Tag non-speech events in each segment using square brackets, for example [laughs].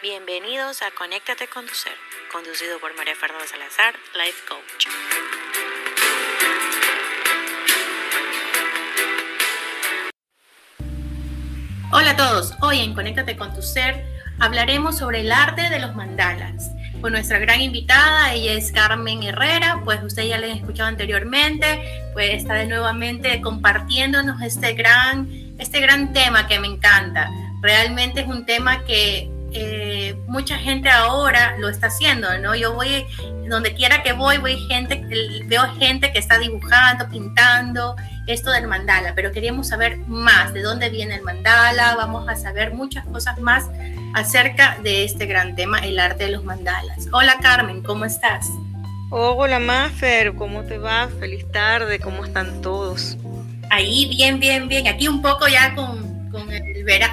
Bienvenidos a Conéctate con tu ser, conducido por María Fernanda Salazar, Life Coach. Hola a todos, hoy en Conéctate con tu ser hablaremos sobre el arte de los mandalas. Con nuestra gran invitada, ella es Carmen Herrera, pues usted ya la ha escuchado anteriormente, pues está de nuevamente compartiéndonos este gran, este gran tema que me encanta. Realmente es un tema que eh, mucha gente ahora lo está haciendo, ¿no? Yo voy, donde quiera que voy, voy gente, veo gente que está dibujando, pintando esto del mandala, pero queríamos saber más de dónde viene el mandala, vamos a saber muchas cosas más acerca de este gran tema, el arte de los mandalas. Hola Carmen, ¿cómo estás? Hola Mafer, ¿cómo te va? Feliz tarde, ¿cómo están todos? Ahí, bien, bien, bien. Aquí un poco ya con, con el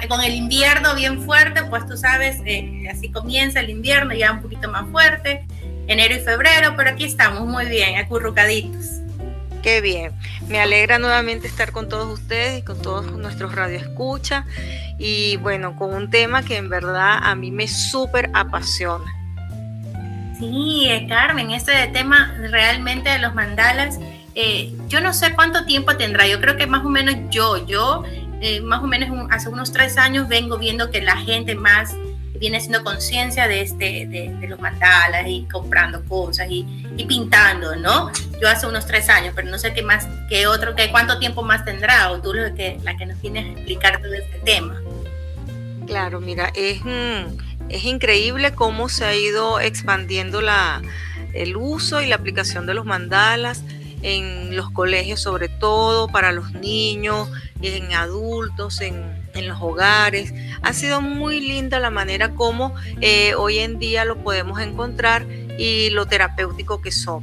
con el invierno bien fuerte, pues tú sabes, eh, así comienza el invierno ya un poquito más fuerte, enero y febrero, pero aquí estamos muy bien, acurrucaditos. Qué bien, me alegra nuevamente estar con todos ustedes y con todos nuestros radioescuchas y bueno, con un tema que en verdad a mí me súper apasiona. Sí, eh, Carmen, este tema realmente de los mandalas, eh, yo no sé cuánto tiempo tendrá, yo creo que más o menos yo, yo eh, más o menos hace unos tres años vengo viendo que la gente más viene haciendo conciencia de, este, de, los mandalas y comprando cosas y, pintando, ¿no? Yo hace unos tres años, pero no sé qué más, qué otro, qué cuánto tiempo más tendrá o tú lo que, la que nos vienes a explicar todo este tema. Claro, mira, es, mm, es increíble cómo se ha ido expandiendo la, el uso y la aplicación de los mandalas en los colegios sobre todo, para los niños, en adultos, en, los hogares. Ha sido muy linda la manera como eh, hoy en día lo podemos encontrar y lo terapéutico que son.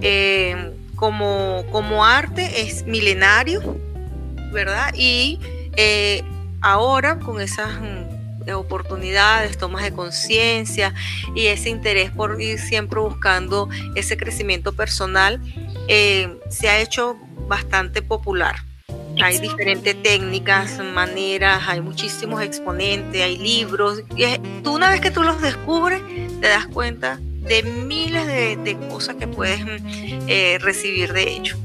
Eh, como, como arte es milenario, ¿verdad? Y eh, ahora con esas mm, oportunidades, tomas de conciencia y ese interés por ir siempre buscando ese crecimiento personal, se ha hecho bastante popular. Hay diferentes técnicas, maneras, hay muchísimos exponentes, hay libros. Y tú una vez que tú los descubres, te das cuenta de miles de, cosas que puedes eh, recibir de ellos.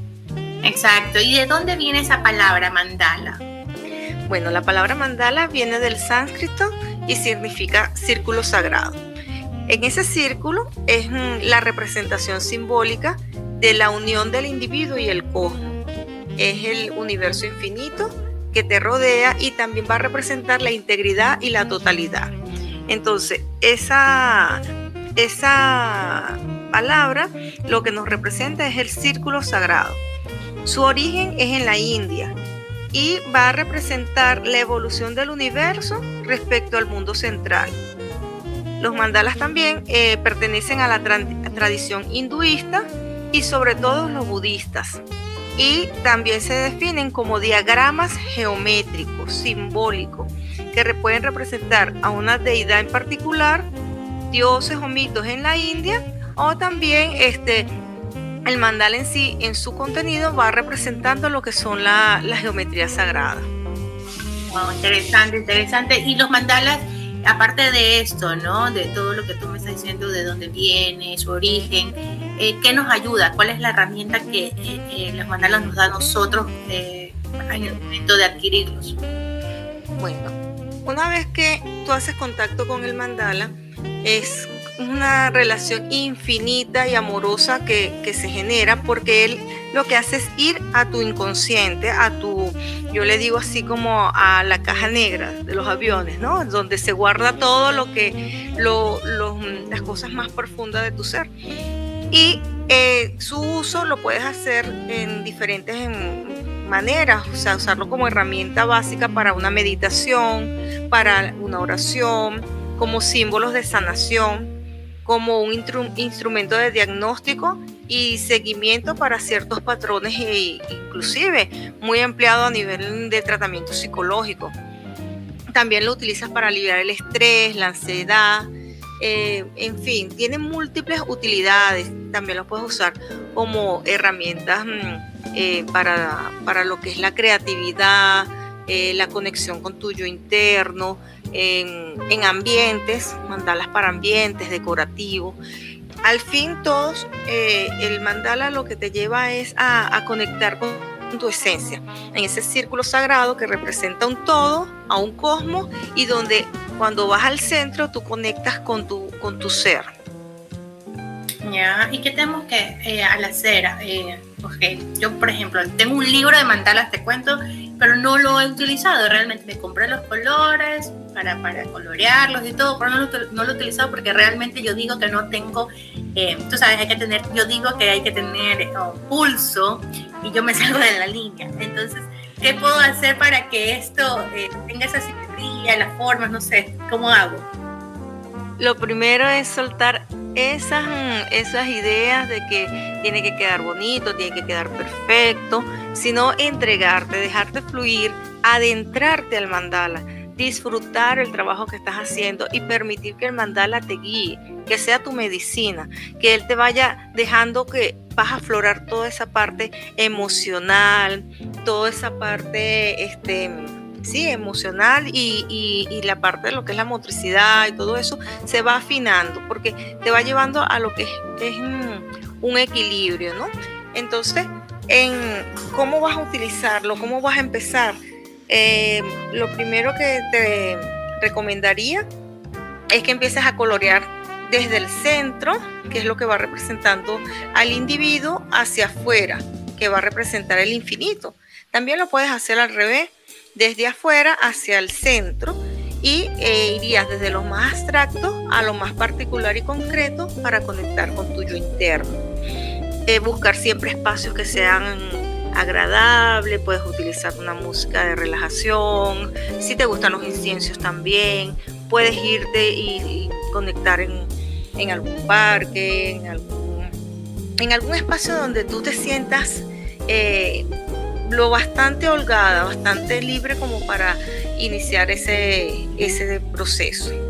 Exacto. ¿Y de dónde viene esa palabra mandala? Bueno, la palabra mandala viene del sánscrito y significa círculo sagrado. En ese círculo es mm, la representación simbólica de la unión del individuo y el cosmos es el universo infinito que te rodea y también va a representar la integridad y la totalidad. Entonces, esa, esa palabra lo que nos representa es el círculo sagrado. Su origen es en la India y va a representar la evolución del universo respecto al mundo central. Los mandalas también eh, pertenecen a la tradición hinduista y sobre todo los budistas y también se definen como diagramas geométricos, simbólicos, que pueden representar a una deidad en particular, dioses o mitos en la India, o también este, el mandala en sí, en su contenido, va representando lo que son la geometrías sagradas. Wow, interesante, interesante. Y los mandalas, aparte de esto, ¿no? De todo lo que tú me estás diciendo, de dónde viene, su origen, eh, ¿qué nos ayuda? ¿Cuál es la herramienta que eh, eh, los nos da a nosotros en el momento de adquirirlos? Bueno, una vez que tú haces contacto con el mandala, es una relación infinita y amorosa que, se genera porque él lo que hace es ir a tu inconsciente, a tu, yo le digo así como a la caja negra de los aviones, ¿no? Donde se guarda todo lo que, lo, las cosas más profundas de tu ser. Y eh, su uso lo puedes hacer en diferentes maneras, o sea, usarlo como herramienta básica para una meditación, para una oración, como símbolos de sanación, como un instrumento de diagnóstico y seguimiento para ciertos patrones e inclusive muy empleado a nivel de tratamiento psicológico. También lo utilizas para aliviar el estrés, la ansiedad, eh, en fin, tiene múltiples utilidades. También los puedes usar como herramientas mm, eh, para, para, lo que es la creatividad, eh, la conexión con tu yo interno, en, ambientes, mandalas para ambientes, decorativos. Al fin, todos, eh, el mandala lo que te lleva es a, conectar con tu esencia, en ese círculo sagrado que representa un todo, a un cosmos, y donde cuando vas al centro tú conectas con tu, con tu ser. Ya, ¿y qué tenemos que eh, al hacer? Eh, yo, por ejemplo, tengo un libro de mandalas, te cuento, pero no lo he utilizado. Realmente me compré los colores para, colorearlos y todo, pero no lo, he utilizado porque realmente yo digo que no tengo, eh, tú sabes, hay que tener, yo digo que hay que tener eh, pulso y yo me [laughs] salgo de la línea. Entonces, ¿qué puedo hacer para que esto eh, tenga esa simetría, las formas, no sé, cómo hago? Lo primero es soltar esas, esas ideas de que tiene que quedar bonito, tiene que quedar perfecto, sino entregarte, dejarte fluir, adentrarte al mandala, disfrutar el trabajo que estás haciendo y permitir que el mandala te guíe, que sea tu medicina, que él te vaya dejando que vas a aflorar toda esa parte emocional, toda esa parte, este, sí, emocional y, la parte de lo que es la motricidad y todo eso se va afinando porque te va llevando a lo que es, un equilibrio, ¿no? Entonces, en cómo vas a utilizarlo, cómo vas a empezar, eh, lo primero que te recomendaría es que empieces a colorear desde el centro, que es lo que va representando al individuo, hacia afuera, que va a representar el infinito. También lo puedes hacer al revés, desde afuera hacia el centro y eh, irías desde lo más abstracto a lo más particular y concreto para conectar con tu yo interno. Eh, buscar siempre espacios que sean agradables, puedes utilizar una música de relajación, si te gustan los inciensos también, puedes irte y, conectar en, algún parque, en algún, en algún espacio donde tú te sientas eh, lo bastante holgada, bastante libre como para iniciar ese, ese proceso.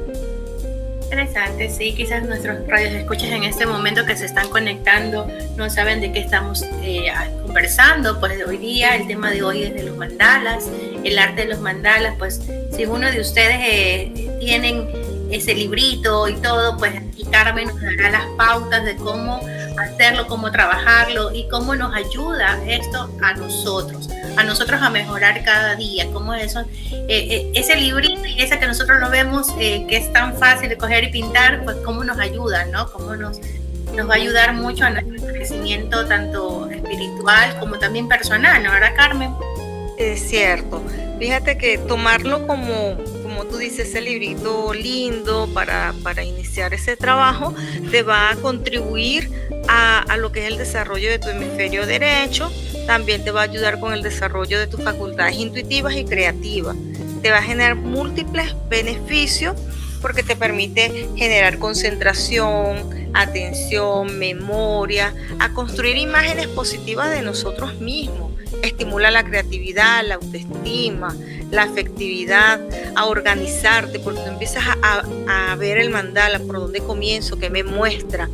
Interesante, sí, quizás nuestros radios escuchas en este momento que se están conectando no saben de qué estamos eh, conversando, pues hoy día el tema de hoy es de los mandalas, el arte de los mandalas, pues si uno de ustedes eh, tienen ese librito y todo, pues y Carmen nos dará las pautas de cómo hacerlo, cómo trabajarlo y cómo nos ayuda esto a nosotros, a nosotros a mejorar cada día, cómo eso, eh, eh, ese librito y ese que nosotros lo vemos eh, que es tan fácil de coger y pintar, pues cómo nos ayuda, ¿no? Cómo nos, nos va a ayudar mucho a nuestro crecimiento tanto espiritual como también personal, ¿no? ¿Verdad, Carmen? Es cierto. Fíjate que tomarlo como tú dices, ese librito lindo para, para iniciar ese trabajo, te va a contribuir a, a, lo que es el desarrollo de tu hemisferio derecho, también te va a ayudar con el desarrollo de tus facultades intuitivas y creativas. Te va a generar múltiples beneficios porque te permite generar concentración, atención, memoria, a construir imágenes positivas de nosotros mismos. Estimula la creatividad, la autoestima, la afectividad, a organizarte, porque tú empiezas a, ver el mandala, por dónde comienzo, qué me muestra,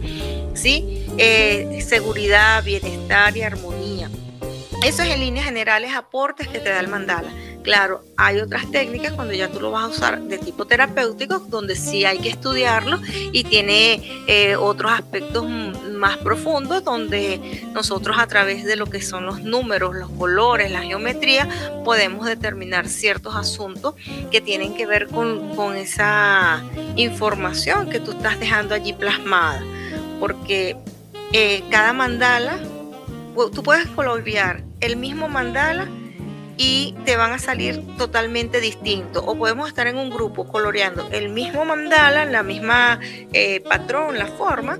¿sí? Eh, seguridad, bienestar y armonía. Eso es en líneas generales aportes que te da el mandala. Claro, hay otras técnicas cuando ya tú lo vas a usar de tipo terapéutico, donde sí hay que estudiarlo y tiene eh, otros aspectos más profundos, donde nosotros a través de lo que son los números, los colores, la geometría, podemos determinar ciertos asuntos que tienen que ver con, esa información que tú estás dejando allí plasmada. Porque eh, cada mandala, tú puedes colorear el mismo mandala y te van a salir totalmente distintos. O podemos estar en un grupo coloreando el mismo mandala, la misma eh, patrón, la forma,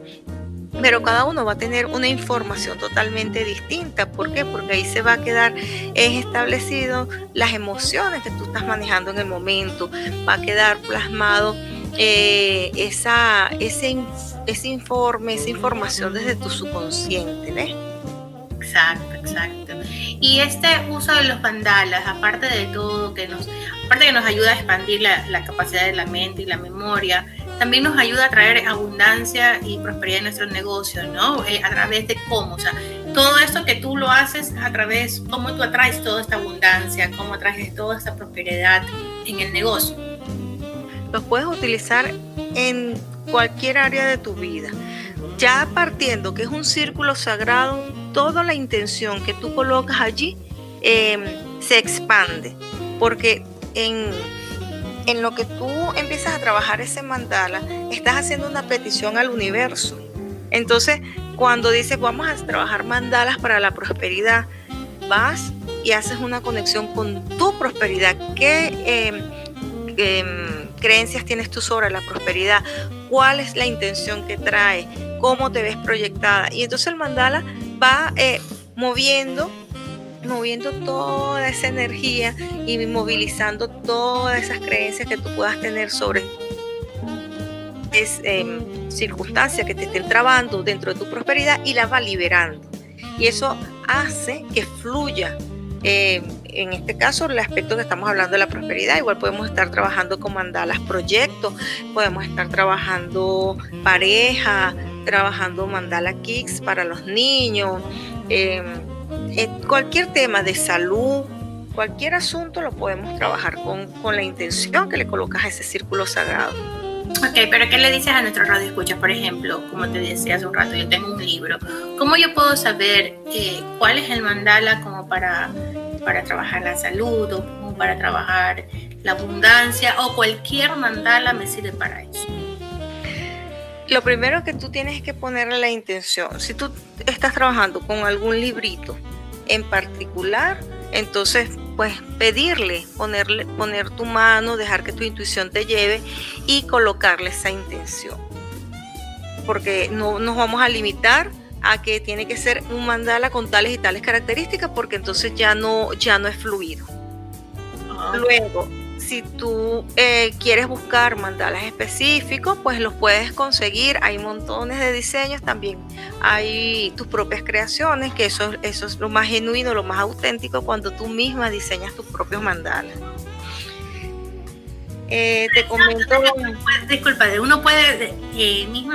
pero cada uno va a tener una información totalmente distinta. ¿Por qué? Porque ahí se va a quedar establecido las emociones que tú estás manejando en el momento, va a quedar plasmado eh, esa, ese, ese informe, esa información desde tu subconsciente, ¿ves? Exacto, exacto. Y este uso de los mandalas, aparte de todo, que nos, aparte que nos ayuda a expandir la, capacidad de la mente y la memoria, también nos ayuda a traer abundancia y prosperidad en nuestro negocio, ¿no? Eh, a través de cómo, o sea, todo esto que tú lo haces a través, cómo tú atraes toda esta abundancia, cómo atraes toda esta prosperidad en el negocio. los puedes utilizar en cualquier área de tu vida. Ya partiendo que es un círculo sagrado, toda la intención que tú colocas allí em, se expande, porque en, en lo que tú empiezas a trabajar ese mandala, estás haciendo una petición al universo. Entonces, cuando dices vamos a trabajar mandalas para la prosperidad, vas y haces una conexión con tu prosperidad. ¿Qué em, em, creencias tienes tú sobre la prosperidad? ¿Cuál es la intención que trae? ¿Cómo te ves proyectada? Y entonces el mandala va eh, moviendo moviendo toda esa energía y movilizando todas esas creencias que tú puedas tener sobre em, circunstancias que te estén trabando dentro de tu prosperidad y las va liberando. Y eso hace que fluya. Em, en este caso, el aspecto que estamos hablando de la prosperidad, igual podemos estar trabajando con mandalas proyectos, podemos estar trabajando pareja, trabajando mandala kicks para los niños. Eh, eh, cualquier tema de salud, cualquier asunto lo podemos trabajar con, la intención que le colocas a ese círculo sagrado. Ok, pero ¿qué le dices a nuestro radio escucha? Por ejemplo, como te decía hace un rato, yo tengo un libro. ¿Cómo yo puedo saber eh, cuál es el mandala como para, para trabajar la salud o como para trabajar la abundancia o cualquier mandala me sirve para eso? Lo primero que tú tienes que ponerle la intención. Si tú estás trabajando con algún librito en particular, entonces pues pedirle, ponerle, poner tu mano, dejar que tu intuición te lleve y colocarle esa intención. Porque no nos vamos a limitar a que tiene que ser un mandala con tales y tales características, porque entonces ya no, ya no es fluido. Luego, si tú eh, quieres buscar mandalas específicos, pues los puedes conseguir. Hay montones de diseños también. Hay tus propias creaciones, que eso, eso es lo más genuino, lo más auténtico cuando tú misma diseñas tus propios mandalas. Eh, te comento. Disculpa, uno puede eh, mismo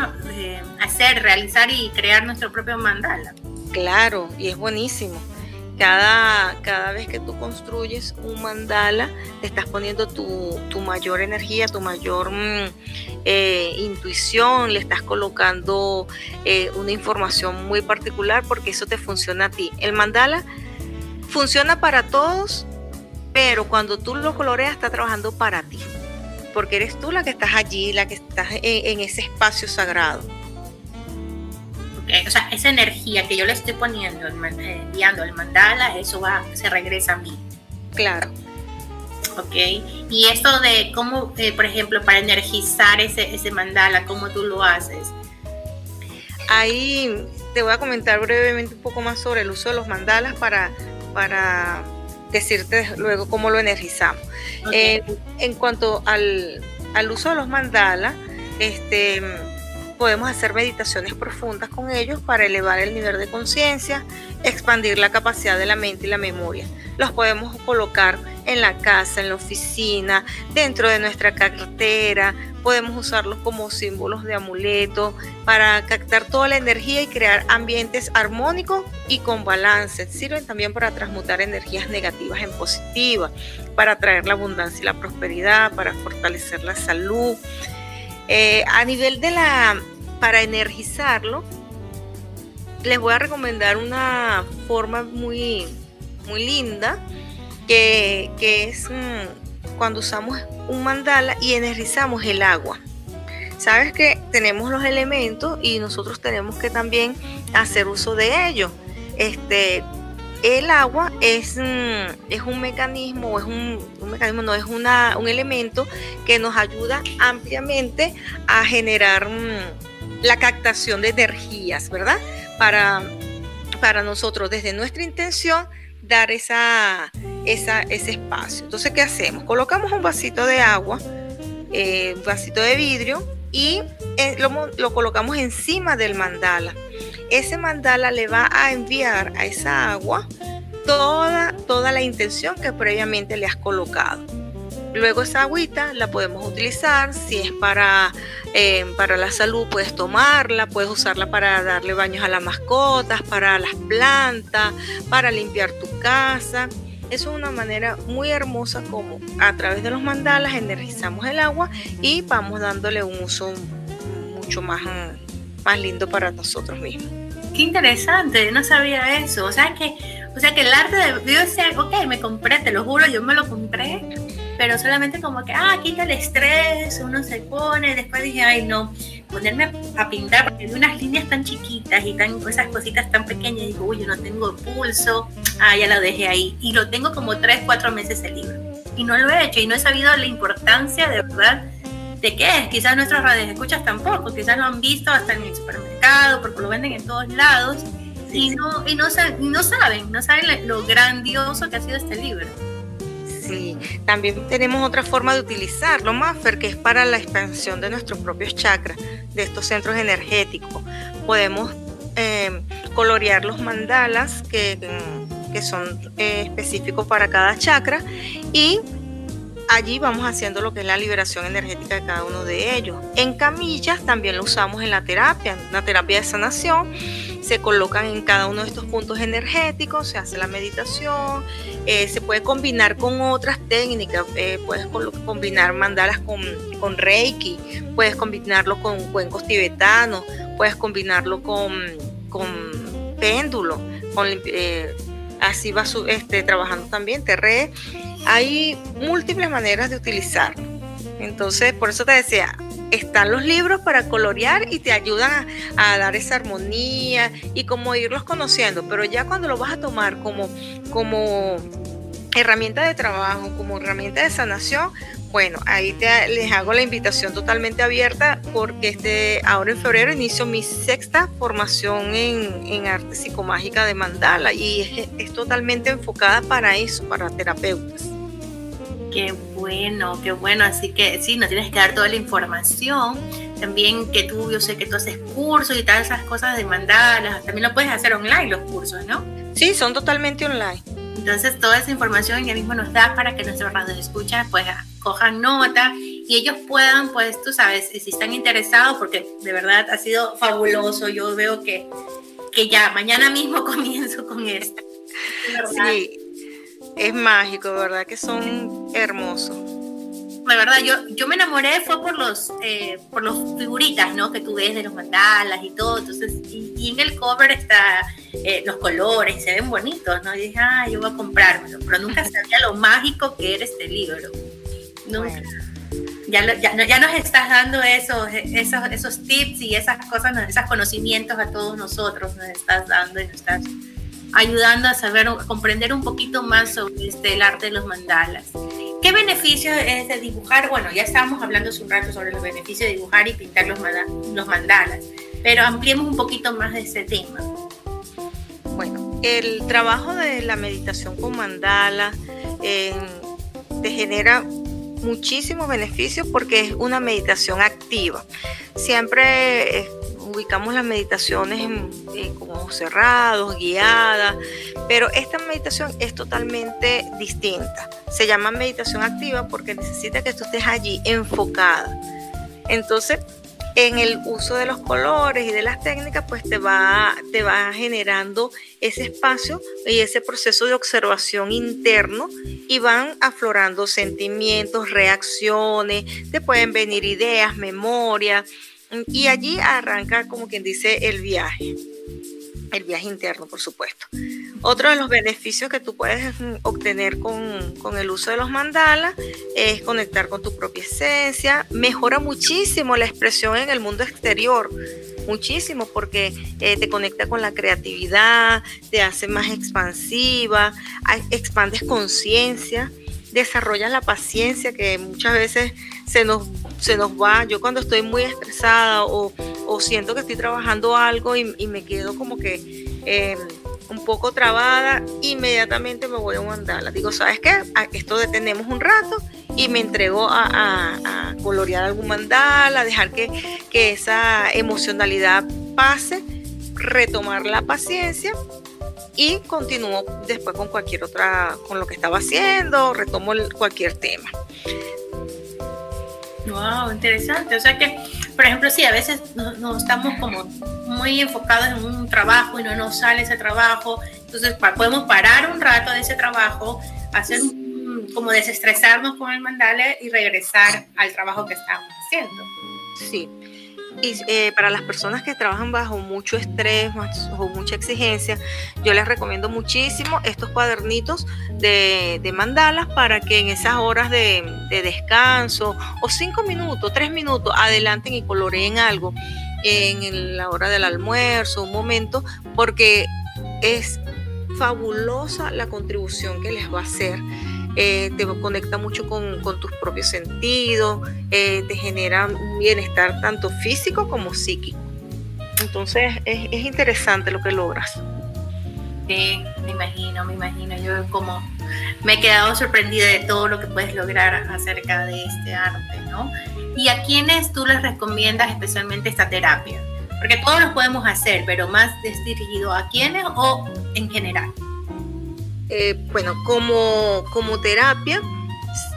hacer, realizar y crear nuestro propio mandala. Claro, y es buenísimo. Cada, cada vez que tú construyes un mandala, te estás poniendo tu, mayor energía, tu mayor mm, eh, intuición, le estás colocando eh, una información muy particular porque eso te funciona a ti. El mandala funciona para todos, pero cuando tú lo coloreas está trabajando para ti, porque eres tú la que estás allí, la que estás en ese espacio sagrado. Eh, o sea, esa energía que yo le estoy poniendo, eh, enviando el mandala, eso va, se regresa a mí. Claro. Ok. Y esto de cómo, eh, por ejemplo, para energizar ese, ese mandala, ¿cómo tú lo haces? Ahí te voy a comentar brevemente un poco más sobre el uso de los mandalas para, para decirte luego cómo lo energizamos. en cuanto al, al, uso de los mandalas, este podemos hacer meditaciones profundas con ellos para elevar el nivel de conciencia, expandir la capacidad de la mente y la memoria. Los podemos colocar en la casa, en la oficina, dentro de nuestra cartera, podemos usarlos como símbolos de amuleto para captar toda la energía y crear ambientes armónicos y con balance. Sirven también para transmutar energías negativas en positivas, para traer la abundancia y la prosperidad, para fortalecer la salud. Eh, a nivel de la, para energizarlo, les voy a recomendar una forma muy, muy linda, que, es mm, cuando usamos un mandala y energizamos el agua. Sabes que tenemos los elementos y nosotros tenemos que también hacer uso de ellos. Este, el agua es, mm, es un mecanismo, es un, mecanismo, no es una, un elemento que nos ayuda ampliamente a generar mm, la captación de energías, ¿verdad? Para, para nosotros, desde nuestra intención, dar esa, esa, ese espacio. Entonces, ¿qué hacemos? Colocamos un vasito de agua, eh, un vasito de vidrio y lo, lo colocamos encima del mandala ese mandala le va a enviar a esa agua toda, toda la intención que previamente le has colocado. Luego esa agüita la podemos utilizar, si es para, eh, para la salud puedes tomarla, puedes usarla para darle baños a las mascotas, para las plantas, para limpiar tu casa. es una manera muy hermosa como a través de los mandalas energizamos el agua y vamos dándole un uso mucho más, más lindo para nosotros mismos. Qué interesante, no sabía eso. O sea que, o sea que el arte de decía, ok, me compré, te lo juro, yo me lo compré, pero solamente como que, ah, quita el estrés, uno se pone, después dije, ay no, ponerme a pintar, porque unas líneas tan chiquitas y tan, esas cositas tan pequeñas, digo, uy, yo no tengo pulso, ah, ya lo dejé ahí. Y lo tengo como tres, cuatro meses el libro. Y no lo he hecho y no he sabido la importancia de verdad de qué es. Quizás nuestros escuchas tampoco, quizás lo han visto hasta en el supermercado, porque lo venden en todos lados. Y no, y no, no saben, no saben lo grandioso que ha sido este libro. Sí, también tenemos otra forma de utilizarlo, Maffer, que es para la expansión de nuestros propios chakras, de estos centros energéticos. Podemos eh, colorear los mandalas que, que son eh, específicos para cada chakra y allí vamos haciendo lo que es la liberación energética de cada uno de ellos. En camillas también lo usamos en la terapia, en la terapia de sanación. Se colocan en cada uno de estos puntos energéticos, se hace la meditación, eh, se puede combinar con otras técnicas, eh, puedes combinar mandalas con, con, Reiki, puedes combinarlo con cuencos tibetanos, puedes combinarlo con, con péndulo, con, eh, así va este, trabajando también Terre hay múltiples maneras de utilizarlo. Entonces, por eso te decía, están los libros para colorear y te ayudan a, dar esa armonía y como irlos conociendo, pero ya cuando lo vas a tomar como, como herramienta de trabajo, como herramienta de sanación, bueno, ahí te, les hago la invitación totalmente abierta porque este, ahora en febrero inicio mi sexta formación en, en arte psicomágica de mandala y es, es totalmente enfocada para eso, para terapeutas. Qué bueno, qué bueno. Así que sí, nos tienes que dar toda la información. También que tú, yo sé que tú haces cursos y todas esas cosas de mandalas. También lo puedes hacer online los cursos, ¿no? Sí, son totalmente online. Entonces toda esa información ya mismo nos da para que nuestros escucha pues cojan nota y ellos puedan, pues tú sabes, si están interesados, porque de verdad ha sido fabuloso. Yo veo que, que ya mañana mismo [laughs] comienzo con esto. Sí, es mágico, ¿verdad? Que son hermosos. La verdad, yo, yo me enamoré fue por los, eh, por los figuritas, ¿no? Que tú ves de los mandalas y todo. Entonces, y, en el cover está eh, los colores, se ven bonitos, ¿no? Y dije, ah, yo voy a comprármelo. Pero nunca [laughs] sabía lo mágico que era este libro. Nunca. Ya, ya, ya, nos estás dando esos, esos, esos tips y esas cosas, esos conocimientos a todos nosotros, nos estás dando y nos estás ayudando a saber, a comprender un poquito más sobre este, el arte de los mandalas. ¿Qué beneficio es de dibujar? Bueno, ya estábamos hablando hace un rato sobre los beneficios de dibujar y pintar los, los mandalas, pero ampliemos un poquito más de ese tema. Bueno, el trabajo de la meditación con mandala eh, te genera muchísimos beneficios porque es una meditación activa. Siempre ubicamos las meditaciones como cerrados, guiadas, pero esta meditación es totalmente distinta. Se llama meditación activa porque necesita que tú estés allí enfocada. Entonces, en el uso de los colores y de las técnicas, pues te va, te va generando ese espacio y ese proceso de observación interno y van aflorando sentimientos, reacciones, te pueden venir ideas, memorias y allí arranca, como quien dice, el viaje, el viaje interno, por supuesto. Otro de los beneficios que tú puedes mm, obtener con, el uso de los mandalas es conectar con tu propia esencia, mejora muchísimo la expresión en el mundo exterior, muchísimo porque eh, te conecta con la creatividad, te hace más expansiva, expandes conciencia, desarrollas la paciencia que muchas veces se nos, se nos va. Yo cuando estoy muy estresada o, siento que estoy trabajando algo y, me quedo como que em, un poco trabada, inmediatamente me voy a un. Digo, ¿sabes qué? Esto detenemos un rato y me entrego a, colorear algún mandala, dejar que, que esa emocionalidad pase, retomar la paciencia y continúo después con cualquier otra, con lo que estaba haciendo, retomo cualquier tema. Wow, interesante. O sea que, por ejemplo, sí, a veces no, estamos como muy enfocados en un trabajo y no nos sale ese trabajo Entonces podemos parar un rato de ese trabajo, hacer como desestresarnos con el mandala y regresar al trabajo que estamos haciendo. Sí. Y eh, para las personas que trabajan bajo mucho estrés, o mucha exigencia, yo les recomiendo muchísimo estos cuadernitos de, de mandalas para que en esas horas de, de, descanso o cinco minutos, tres minutos, adelanten y coloreen algo en la hora del almuerzo, un momento, porque es fabulosa la contribución que les va a hacer. Eh, te conecta mucho con, tus propios sentidos, eh, te genera un bienestar tanto físico como psíquico. Entonces es, es interesante lo que logras. Sí, me imagino, me imagino. Yo como me he quedado sorprendida de todo lo que puedes lograr acerca de este arte, ¿no? ¿Y a quiénes tú les recomiendas especialmente esta terapia? Porque todos lo podemos hacer, pero más dirigido a quiénes o en general. Eh, bueno, como, como terapia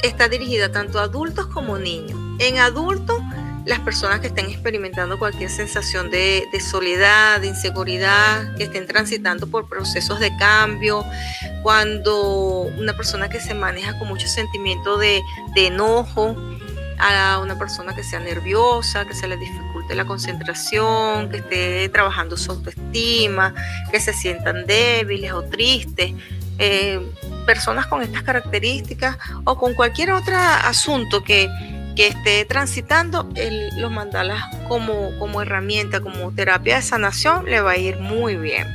está dirigida tanto a adultos como niños. En adultos, las personas que estén experimentando cualquier sensación de, soledad, de inseguridad, que estén transitando por procesos de cambio, cuando una persona que se maneja con mucho sentimiento de, de enojo, a una persona que sea nerviosa, que se le dificulte la concentración, que esté trabajando su autoestima, que se sientan débiles o tristes. Eh, personas con estas características o con cualquier otro asunto que, esté transitando, los mandalas como, como herramienta, como terapia de sanación, le va a ir muy bien.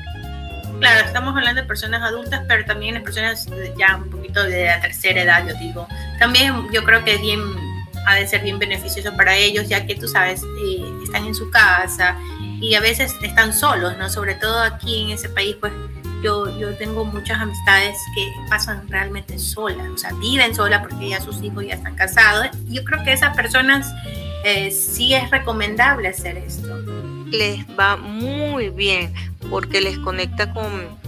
Claro, estamos hablando de personas adultas, pero también de personas ya un poquito de la tercera edad, yo digo. También yo creo que es bien ha de ser bien beneficioso para ellos, ya que tú sabes, eh, están en su casa y a veces están solos, ¿no? Sobre todo aquí en ese país, pues yo, yo tengo muchas amistades que pasan realmente solas, o sea, viven solas porque ya sus hijos ya están casados. Yo creo que esas personas eh, sí es recomendable hacer esto. Les va muy bien porque les conecta con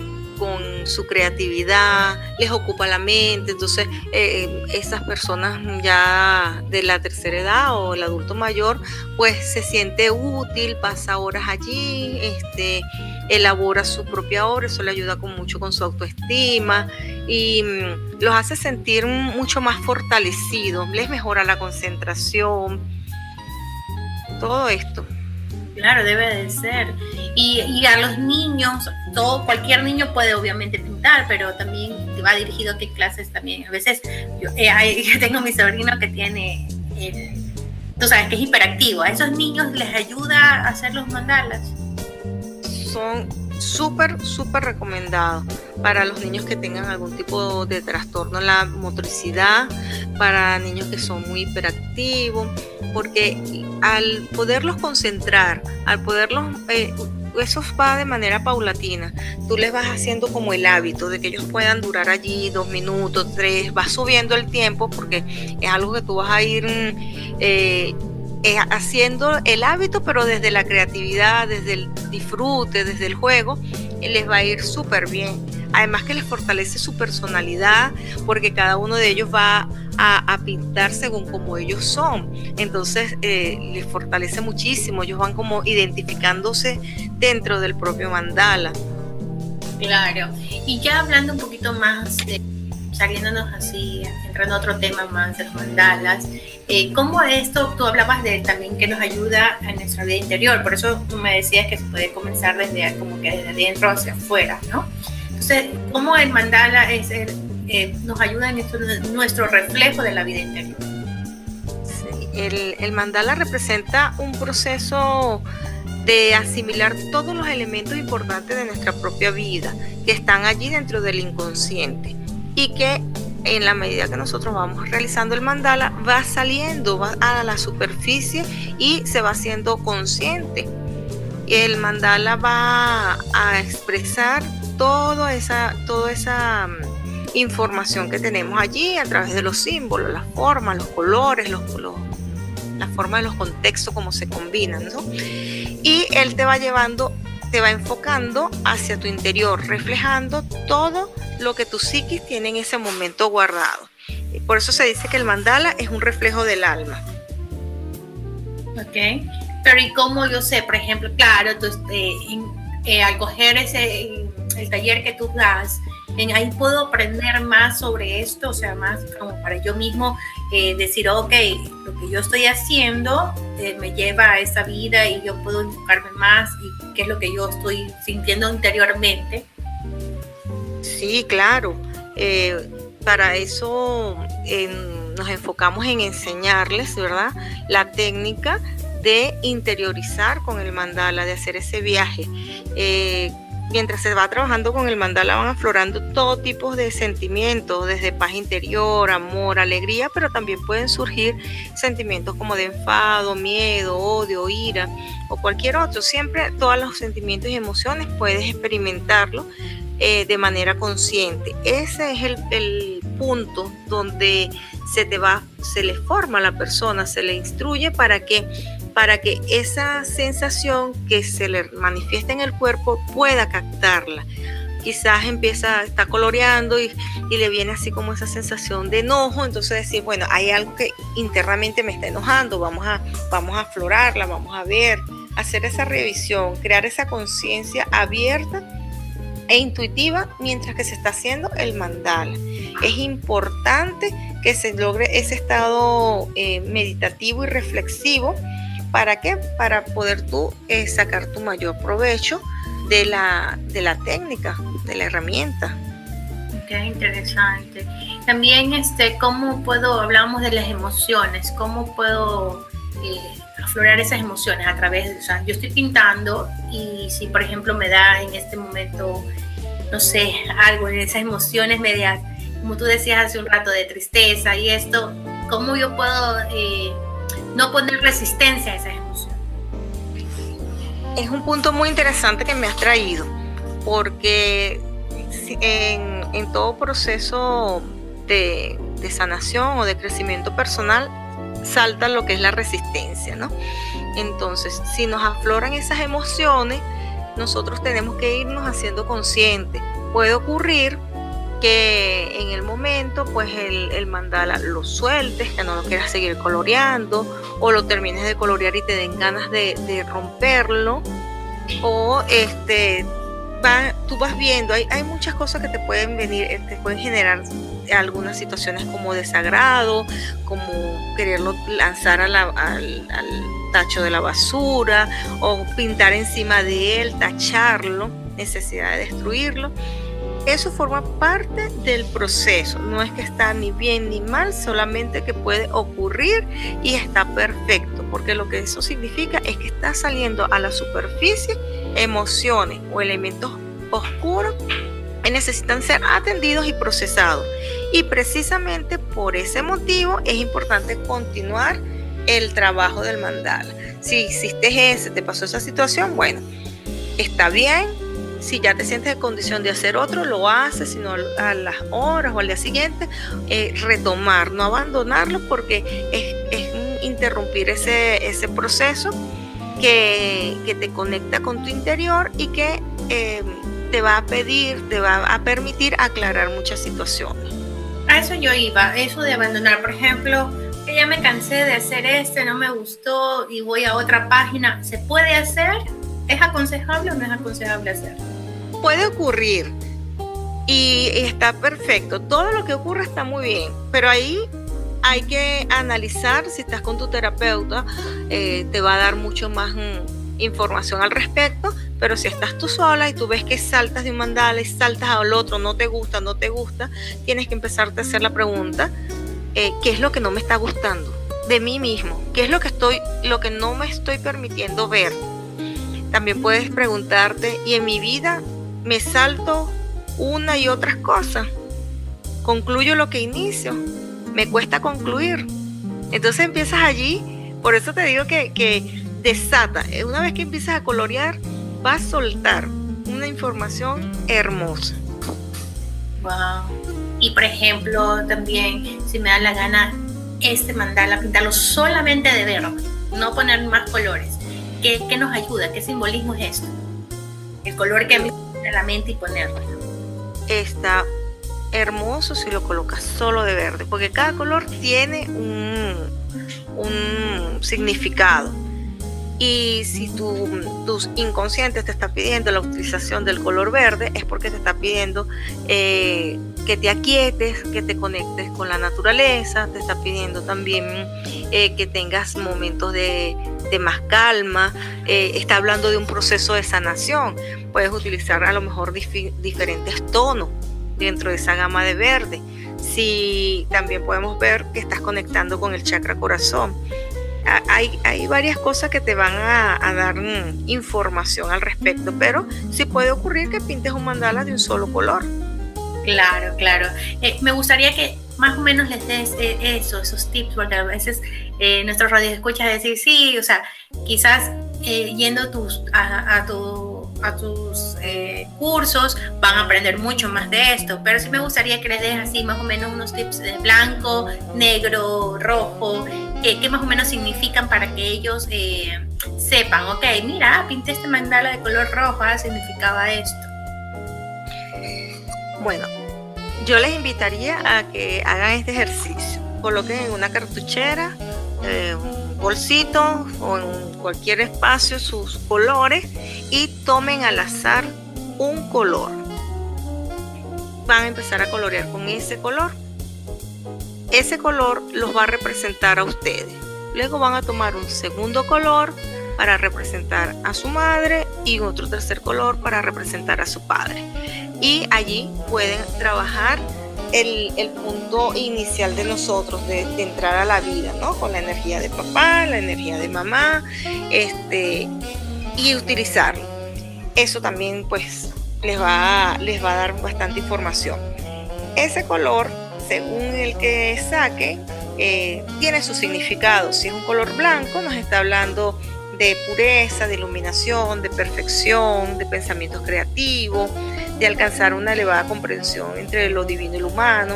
con su creatividad, les ocupa la mente, entonces eh, esas personas ya de la tercera edad o el adulto mayor, pues se siente útil, pasa horas allí, este, elabora su propia obra, eso le ayuda con mucho con su autoestima y mm, los hace sentir mucho más fortalecidos, les mejora la concentración, todo esto. Claro, debe de ser. Y, a los niños, todo, cualquier niño puede obviamente pintar, pero también va dirigido a qué clases también. A veces yo, eh, [laughs] tengo mi sobrino que tiene, tú sabes, que es hiperactivo. ¿A esos niños les ayuda a hacer los mandalas? Son súper, súper recomendados para los niños que tengan algún tipo de trastorno en la motricidad, para niños que son muy hiperactivos, porque al poderlos concentrar, al poderlos... Eh, eso va de manera paulatina. Tú les vas haciendo como el hábito de que ellos puedan durar allí dos minutos, tres, vas subiendo el tiempo porque es algo que tú vas a ir eh, eh, haciendo el hábito, pero desde la creatividad, desde el disfrute, desde el juego, les va a ir súper bien. Además que les fortalece su personalidad porque cada uno de ellos va a, pintar según como ellos son. Entonces eh, les fortalece muchísimo. Ellos van como identificándose dentro del propio mandala. Claro. Y ya hablando un poquito más de saliéndonos así, entrando a otro tema más de los mandalas, eh, ¿cómo esto, tú hablabas de también que nos ayuda en nuestra vida interior, por eso tú me decías que se puede comenzar desde como que desde adentro hacia afuera, ¿no? Entonces, ¿cómo el mandala es eh, nos ayuda en nuestro reflejo de la vida interior? Sí, el, el mandala representa un proceso de asimilar todos los elementos importantes de nuestra propia vida que están allí dentro del inconsciente y que en la medida que nosotros vamos realizando el mandala va saliendo va a la superficie y se va haciendo consciente. El mandala va a expresar toda esa, toda esa mm, información que tenemos allí a través de los símbolos, las formas, los colores, los, la forma de los contextos, cómo se combinan, Y él te va llevando, te va enfocando hacia tu interior, reflejando todo lo que tu psiquis tiene en ese momento guardado. Por eso se dice que el mandala es un reflejo del alma. Ok, pero ¿y cómo yo sé, por ejemplo, claro, tú, eh, eh, al coger ese, el taller que tú das, en ahí puedo aprender más sobre esto, o sea, más como para yo mismo eh, decir, ok, lo que yo estoy haciendo eh, me lleva a esa vida y yo puedo enfocarme más y qué es lo que yo estoy sintiendo interiormente. Sí, claro. Eh, para eso nos enfocamos en enseñarles, ¿verdad? La técnica de interiorizar con el mandala, de hacer ese viaje. Mientras se va trabajando con el mandala van aflorando todo tipo de sentimientos, desde paz interior, amor, alegría, pero también pueden surgir sentimientos como de enfado, miedo, odio, ira o cualquier otro. Siempre todos los sentimientos y emociones puedes experimentarlo eh, de manera consciente. Ese es el, el punto donde se te va, se le forma a la persona, se le instruye para que para que esa sensación que se le manifiesta en el cuerpo pueda captarla. Quizás empieza, está coloreando y, le viene así como esa sensación de enojo, entonces decir, bueno, hay algo que internamente me está enojando, vamos a, vamos a aflorarla, vamos a ver, hacer esa revisión, crear esa conciencia abierta e intuitiva mientras que se está haciendo el mandala. Es importante que se logre ese estado eh, meditativo y reflexivo ¿Para qué? Para poder tú eh, sacar tu mayor provecho de la, de la técnica, de la herramienta. Qué interesante. También, este, ¿cómo puedo, hablamos de las emociones, cómo puedo eh, aflorar esas emociones a través de, o sea, yo estoy pintando y si, por ejemplo, me da en este momento, no sé, algo en esas emociones medias, como tú decías hace un rato, de tristeza y esto, ¿cómo yo puedo... Eh, no poner resistencia a esas emociones. Es un punto muy interesante que me has traído, porque en, todo proceso de, de, sanación o de crecimiento personal salta lo que es la resistencia, ¿no? Entonces, si nos afloran esas emociones, nosotros tenemos que irnos haciendo conscientes. Puede ocurrir que en el momento pues el, mandala lo sueltes, que no lo quieras seguir coloreando o lo termines de colorear y te den ganas de, romperlo o este tú vas viendo, hay, hay, muchas cosas que te pueden venir, eh, te pueden generar algunas situaciones como desagrado, como quererlo lanzar al tacho de la basura o pintar encima de él, tacharlo, necesidad de destruirlo. Eso forma parte del proceso, no es que está ni bien ni mal, solamente que puede ocurrir y está perfecto, porque lo que eso significa es que está saliendo a la superficie emociones o elementos oscuros que necesitan ser atendidos y procesados. Y precisamente por ese motivo es importante continuar el trabajo del mandala. Si hiciste ese, te pasó esa situación, bueno, está bien, si ya te sientes en condición de hacer otro, lo haces, sino a las horas o al día siguiente, eh, retomar, no abandonarlo porque es, interrumpir ese, ese proceso que, te conecta con tu interior y que em, te va a pedir, te va a permitir aclarar muchas situaciones. A eso yo iba, eso de abandonar, por ejemplo, que ya me cansé de hacer este, no me gustó y voy a otra página, ¿se puede hacer? ¿Es aconsejable o no es aconsejable hacerlo? puede ocurrir y está perfecto. Todo lo que ocurre está muy bien, pero ahí hay que analizar si estás con tu terapeuta, eh, te va a dar mucho más mm, información al respecto, pero si estás tú sola y tú ves que saltas de un mandala y saltas al otro, no te gusta, no te gusta, tienes que empezarte a hacer la pregunta, eh, ¿qué es lo que no me está gustando de mí mismo? ¿Qué es lo que estoy, lo que no me estoy permitiendo ver? También puedes preguntarte, ¿y en mi vida me salto una y otras cosas. Concluyo lo que inicio. Me cuesta concluir. Entonces empiezas allí. Por eso te digo que, que desata. Una vez que empiezas a colorear, vas a soltar una información hermosa. Wow. Y por ejemplo, también, si me da la gana, este mandala, pintarlo solamente de verde, no poner más colores. ¿Qué, qué nos ayuda? ¿Qué simbolismo es esto? El color que mí la mente y ponerla. Está hermoso si lo colocas solo de verde, porque cada color tiene un, un significado. Y si tu, tus inconscientes te está pidiendo la utilización del color verde, es porque te está pidiendo eh, que te aquietes, que te conectes con la naturaleza, te está pidiendo también eh, que tengas momentos de, más calma, eh, está hablando de un proceso de sanación. Puedes utilizar a lo mejor diferentes tonos dentro de esa gama de verde. Si también podemos ver que estás conectando con el chakra corazón hay, hay varias cosas que te van a, dar mm, información al respecto, pero sí puede ocurrir que pintes un mandala de un solo color. Claro, claro. Eh, me gustaría que más o menos les des eh, eso, esos tips, porque a veces eh, nuestros radios escuchas decir, sí, o sea, quizás eh, yendo tus, a, a tus eh, cursos, van a aprender mucho más de esto, pero sí me gustaría que les des así más o menos unos tips de blanco, negro, rojo, que, más o menos significan para que ellos eh, sepan, ok, mira, pinté este mandala de color rojo, ah, significaba esto. Bueno, yo les invitaría a que hagan este ejercicio, coloquen en una cartuchera, eh, bolsito o en cualquier espacio sus colores y tomen al azar un color. Van a empezar a colorear con ese color. Ese color los va a representar a ustedes. Luego van a tomar un segundo color para representar a su madre y otro tercer color para representar a su padre. Y allí pueden trabajar el, punto inicial de nosotros, de, entrar a la vida, ¿no? Con la energía de papá, la energía de mamá, este, y utilizarlo. Eso también, pues, les va, les va a dar bastante información. Ese color, según el que saque, eh, tiene su significado. Si es un color blanco, nos está hablando de pureza, de iluminación, de perfección, de pensamientos creativos, de alcanzar una elevada comprensión entre lo divino y lo humano.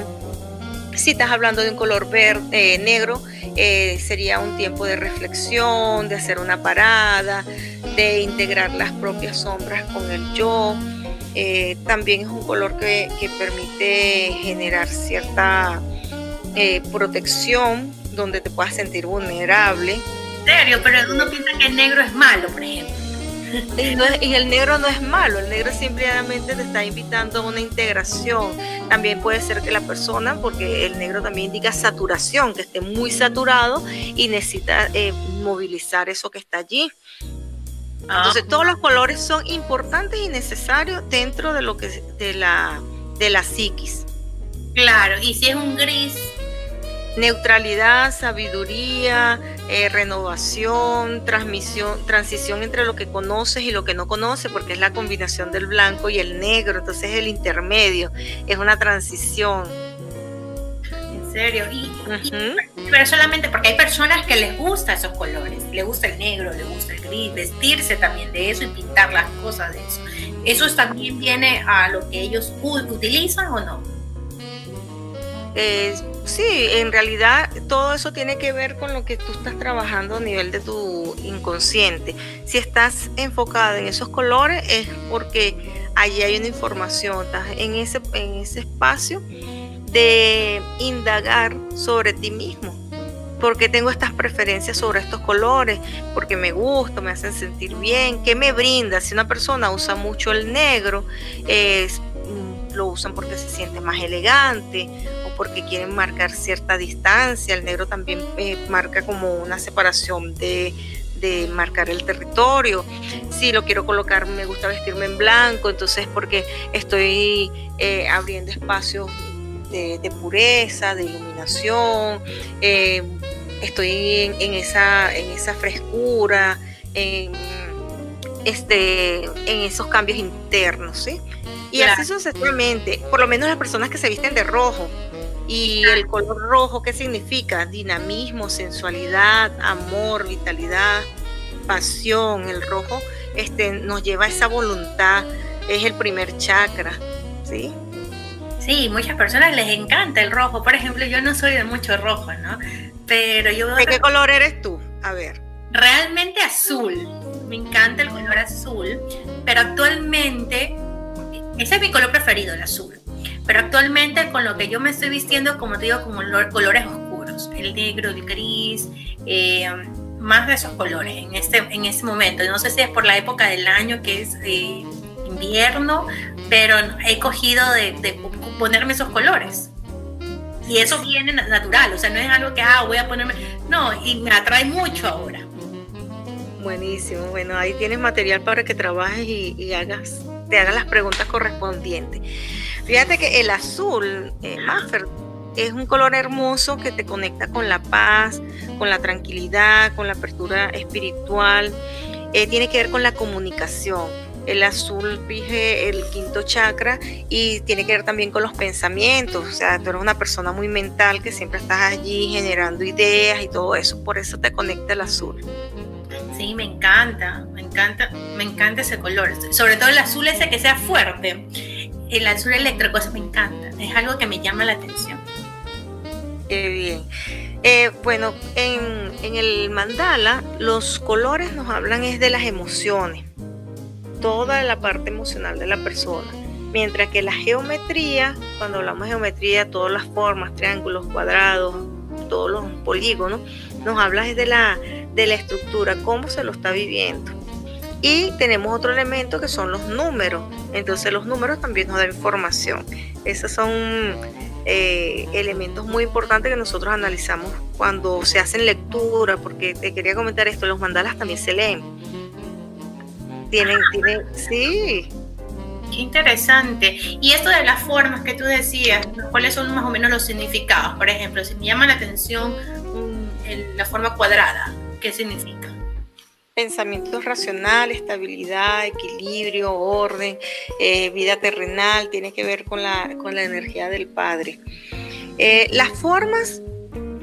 Si estás hablando de un color verde, eh, negro, eh, sería un tiempo de reflexión, de hacer una parada, de integrar las propias sombras con el yo. Eh, también es un color que, permite generar cierta protección donde te puedas sentir vulnerable. Pero uno piensa que el negro es malo, por ejemplo. [laughs] Y, el negro no es malo, el negro simplemente te está invitando a una integración. También puede ser que la persona, porque el negro también indica saturación, que esté muy saturado y necesita eh, movilizar eso que está allí. Entonces ah. todos los colores son importantes y necesarios dentro de lo que de la de la psiquis. Claro, y si es un gris, neutralidad, sabiduría, eh, renovación, transmisión, transición entre lo que conoces y lo que no conoces, porque es la combinación del blanco y el negro, entonces es el intermedio, es una transición. En serio, y, pero solamente porque hay personas que les gusta esos colores, les gusta el negro, les gusta el gris, vestirse también de eso y pintar las cosas de eso. ¿Eso también viene a lo que ellos utilizan o no? Eh, sí, en realidad todo eso tiene que ver con lo que tú estás trabajando a nivel de tu inconsciente. Si estás enfocada en esos colores es porque allí hay una información, estás en ese, en ese espacio de indagar sobre ti mismo. porque tengo estas preferencias sobre estos colores? Porque me gusta, me hacen sentir bien. ¿Qué me brinda? Si una persona usa mucho el negro, mm, lo usan porque se siente más elegante porque quieren marcar cierta distancia. El negro también eh, marca como una separación de, marcar el territorio. Si lo quiero colocar, me gusta vestirme en blanco, entonces porque estoy eh, abriendo espacios de, pureza, de iluminación, eh, estoy en, esa, en esa frescura, en, este, en esos cambios internos, ¿sí? Y así sucesivamente, por lo menos las personas que se visten de rojo, y el color rojo, ¿qué significa? Dinamismo, sensualidad, amor, vitalidad, pasión. El rojo este, nos lleva a esa voluntad, es el primer chakra, ¿sí? Sí, muchas personas les encanta el rojo. Por ejemplo, yo no soy de mucho rojo, ¿no? Pero yo... ¿De qué color eres tú? A ver. Realmente azul. Me encanta el color azul, pero actualmente ese es mi color preferido, el azul. Pero actualmente con lo que yo me estoy vistiendo, como te digo, como colores oscuros, el negro, el gris, eh, más de esos colores en este, en este momento. No sé si es por la época del año que es eh, invierno, pero he cogido de, ponerme esos colores. Y eso viene natural, o sea, no es algo que, ah, voy a ponerme, no, y me atrae mucho ahora. Buenísimo, bueno, ahí tienes material para que trabajes y, hagas, te hagas las preguntas correspondientes. Fíjate que el azul, eh, es un color hermoso que te conecta con la paz, con la tranquilidad, con la apertura espiritual. Eh, tiene que ver con la comunicación. El azul rige el quinto chakra y tiene que ver también con los pensamientos. O sea, tú eres una persona muy mental que siempre estás allí generando ideas y todo eso. Por eso te conecta el azul. Sí, me encanta, me encanta, me encanta ese color. Sobre todo el azul ese que sea fuerte. El azul eléctrico, eso me encanta. Es algo que me llama la atención. Qué bien. Eh, bueno, en, en, el mandala los colores nos hablan es de las emociones, toda la parte emocional de la persona. Mientras que la geometría, cuando hablamos de geometría, todas las formas, triángulos, cuadrados, todos los polígonos, nos habla de la, de la estructura, cómo se lo está viviendo. Y tenemos otro elemento que son los números. Entonces los números también nos dan información. Esos son eh, elementos muy importantes que nosotros analizamos cuando se hacen lectura, porque te quería comentar esto, los mandalas también se leen. Tienen, tienen, sí. Qué interesante. Y esto de las formas que tú decías, ¿cuáles son más o menos los significados? Por ejemplo, si me llama la atención la forma cuadrada, ¿qué significa? Pensamiento racional, estabilidad, equilibrio, orden, eh, vida terrenal, tiene que ver con la, con la energía del Padre. Eh, las formas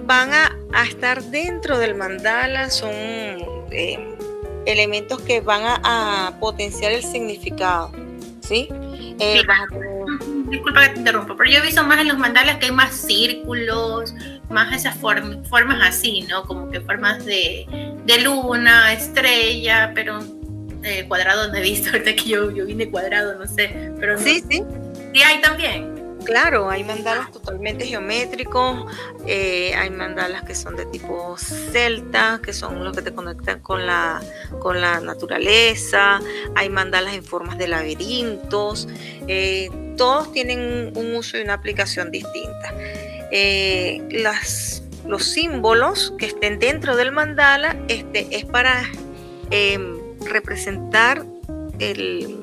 van a, estar dentro del mandala, son eh, elementos que van a, potenciar el significado. ¿sí? Disculpa que te interrumpa, pero yo he visto más en los mandalas que hay más círculos, más esas formas así, ¿no? Como que formas de, luna, estrella, pero eh, cuadrado no he visto, [laughs] ahorita que yo, yo vine cuadrado, no sé, pero Sí, sí. Sí hay también. Claro, hay mandalas totalmente geométricos, eh, hay mandalas que son de tipo celta, que son los que te conectan con la, con la naturaleza, hay mandalas en formas de laberintos, eh, todos tienen un uso y una aplicación distinta. Eh, los símbolos que estén dentro del mandala este, es para em, representar el,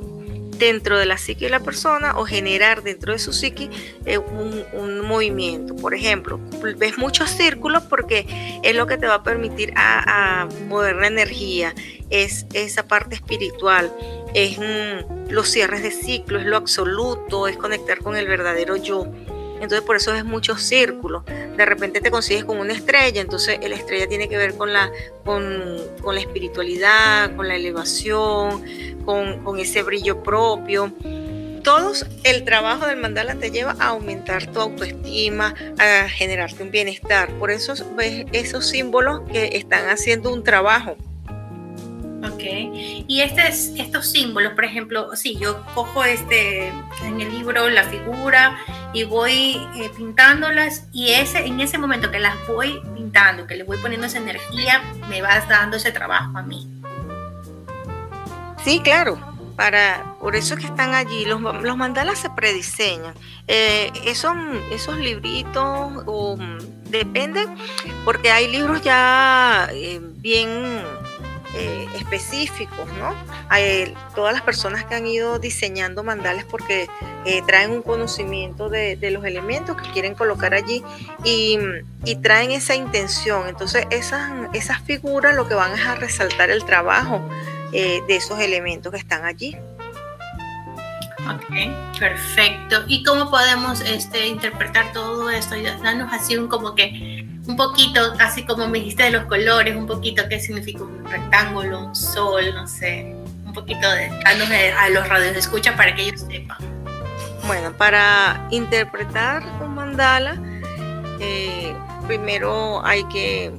dentro de la psique de la persona o generar dentro de su psique eh, un, movimiento. Por ejemplo, ves muchos círculos porque es lo que te va a permitir a, mover la energía, es esa parte espiritual, es mm, los cierres de ciclo, es lo absoluto, es conectar con el verdadero yo. Entonces por eso es muchos círculos. De repente te consigues con una estrella, entonces la estrella tiene que ver con la, con, la espiritualidad, con la elevación, con, ese brillo propio. Todos el trabajo del mandala te lleva a aumentar tu autoestima, a generarte un bienestar. Por eso ves esos símbolos que están haciendo un trabajo Ok, y este, estos símbolos, por ejemplo, si yo cojo este en el libro la figura y voy eh, pintándolas y ese, en ese momento que las voy pintando, que le voy poniendo esa energía, me vas dando ese trabajo a mí. Sí, claro, para, por eso es que están allí. Los, mandalas se prediseñan. Eh, esos, esos libritos, o, depende, porque hay libros ya eh, bien eh, específicos, ¿no? Eh, todas las personas que han ido diseñando mandales porque eh, traen un conocimiento de, los elementos que quieren colocar allí y, traen esa intención. Entonces esas, esas figuras lo que van es a resaltar el trabajo de esos elementos que están allí. Ok, perfecto. ¿Y cómo podemos este, interpretar todo esto? Y darnos así un como que un poquito, así como me dijiste de los colores, un poquito qué significa un rectángulo, un sol, no sé, un poquito de a los radios de escucha para que ellos sepan. Bueno, para interpretar un mandala, eh, primero hay que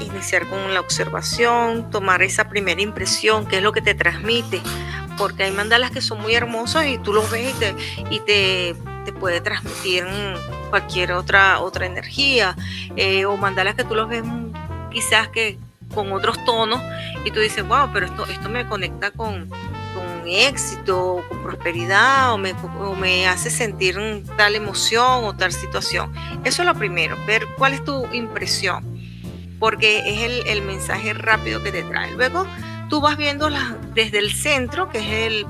iniciar con la observación, tomar esa primera impresión, qué es lo que te transmite, porque hay mandalas que son muy hermosos y tú los ves y te, y te, te puede transmitir cualquier otra, otra energía, eh, o mandalas que tú los ves quizás que con otros tonos y tú dices, wow, pero esto, esto me conecta con, con éxito, con prosperidad o me, me hace sentir tal emoción o tal situación. Eso es lo primero, ver cuál es tu impresión, porque es el, mensaje rápido que te trae. Luego tú vas viendo desde el centro, que es el,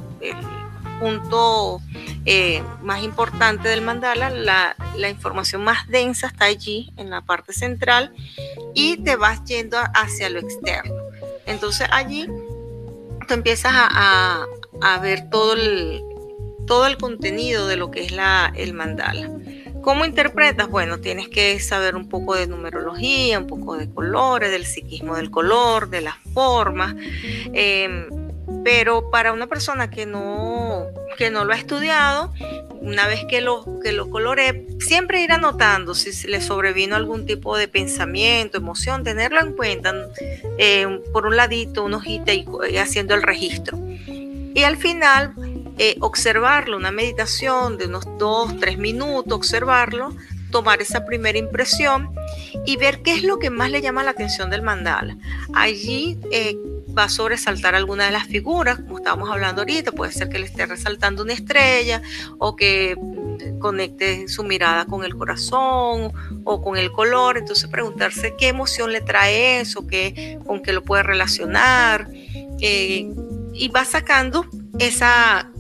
punto eh, más importante del mandala, la, la, información más densa está allí en la parte central y te vas yendo hacia lo externo. Entonces allí tú empiezas a, ver todo el, todo el contenido de lo que es la, el mandala. ¿Cómo interpretas? Bueno, tienes que saber un poco de numerología, un poco de colores, del psiquismo del color, de las formas. Em, pero para una persona que no, que no lo ha estudiado, una vez que lo, que lo siempre ir anotando si le sobrevino algún tipo de pensamiento, emoción, tenerlo en cuenta eh, por un ladito, una hojita y, haciendo el registro. Y al final, eh, observarlo, una meditación de unos dos, tres minutos, observarlo, tomar esa primera impresión y ver qué es lo que más le llama la atención del mandala. Allí eh, va a sobresaltar alguna de las figuras, como estábamos hablando ahorita, puede ser que le esté resaltando una estrella o que mm, conecte su mirada con el corazón o con el color, entonces preguntarse qué emoción le trae eso, qué, con qué lo puede relacionar, eh, y va sacando esa,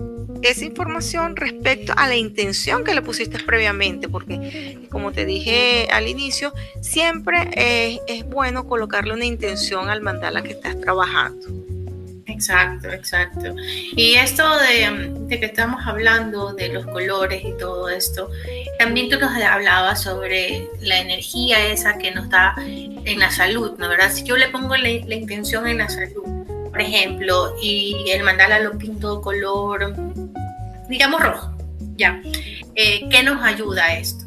esa información respecto a la intención que le pusiste previamente, porque como te dije al inicio, siempre es, bueno colocarle una intención al mandala que estás trabajando. Exacto, exacto. Y esto de, de, que estamos hablando de los colores y todo esto, también tú nos hablabas sobre la energía esa que nos da en la salud, ¿no verdad? Si yo le pongo la, la intención en la salud, por ejemplo, y el mandala lo pinto color digamos rojo. Ya. Eh, ¿Qué nos ayuda a esto?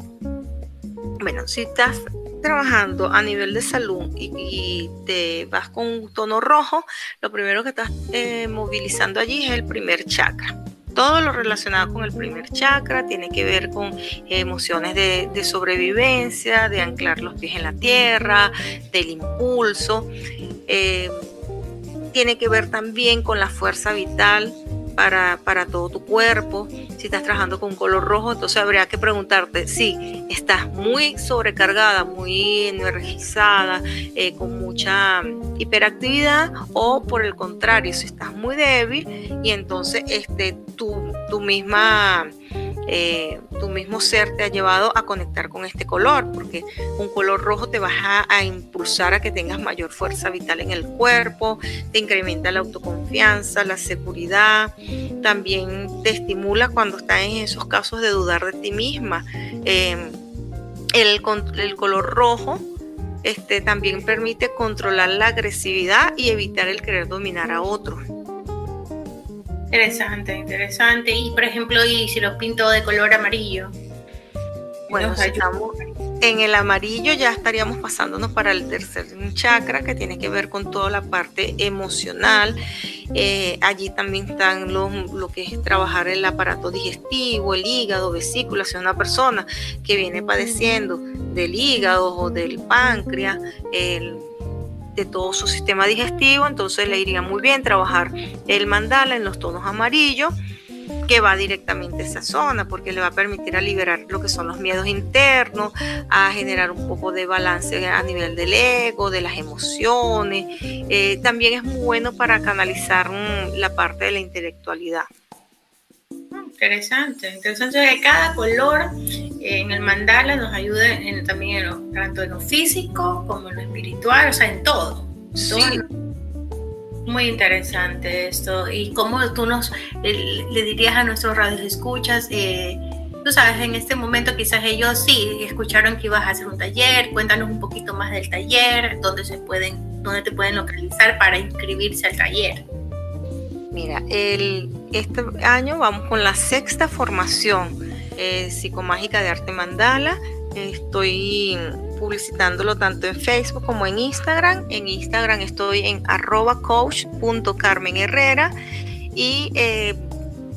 Bueno, si estás trabajando a nivel de salud y, te vas con un tono rojo, lo primero que estás eh, movilizando allí es el primer chakra. Todo lo relacionado con el primer chakra tiene que ver con emociones de, sobrevivencia, de anclar los pies en la tierra, del impulso. Eh, tiene que ver también con la fuerza vital, para, todo tu cuerpo. Si estás trabajando con color rojo, entonces habría que preguntarte si estás muy sobrecargada, muy energizada, eh, con mucha hiperactividad o por el contrario, si estás muy débil y entonces este, tú, tu misma eh, tu mismo ser te ha llevado a conectar con este color, porque un color rojo te va a, impulsar a que tengas mayor fuerza vital en el cuerpo, te incrementa la autoconfianza, la seguridad, también te estimula cuando estás en esos casos de dudar de ti misma. Eh, el, el color rojo este, también permite controlar la agresividad y evitar el querer dominar a otros. Interesante, interesante. Y por ejemplo, ¿y si los pinto de color amarillo? Bueno, si estamos en el amarillo ya estaríamos pasándonos para el tercer chakra que tiene que ver con toda la parte emocional. Eh, allí también están lo, lo que es trabajar el aparato digestivo, el hígado, vesícula. Si una persona que viene padeciendo del hígado o del páncreas, el de todo su sistema digestivo, entonces le iría muy bien trabajar el mandala en los tonos amarillos que va directamente a esa zona porque le va a permitir a liberar lo que son los miedos internos, a generar un poco de balance a nivel del ego, de las emociones. Eh, también es muy bueno para canalizar mm, la parte de la intelectualidad. Interesante, interesante que cada color en el mandala nos ayude también en tanto en lo físico como en lo espiritual, o sea, en todo. sí. Muy interesante esto. Y cómo tú nos le dirías a nuestros radios escuchas, eh, tú sabes, en este momento quizás ellos sí escucharon que ibas a hacer un taller, cuéntanos un poquito más del taller, dónde se pueden, dónde te pueden localizar para inscribirse al taller. Mira, el, este año vamos con la sexta formación eh, psicomágica de arte mandala. Estoy publicitándolo tanto en Facebook como en Instagram. En Instagram estoy en arroba y eh,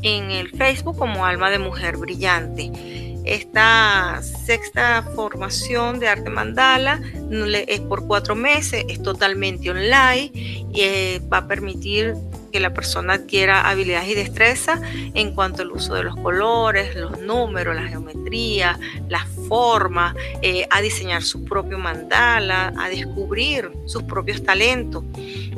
en el Facebook como Alma de Mujer Brillante. Esta sexta formación de arte mandala es por cuatro meses, es totalmente online y eh, va a permitir que la persona adquiera habilidades y destreza en cuanto al uso de los colores, los números, la geometría, las formas, eh, a diseñar su propio mandala, a descubrir sus propios talentos,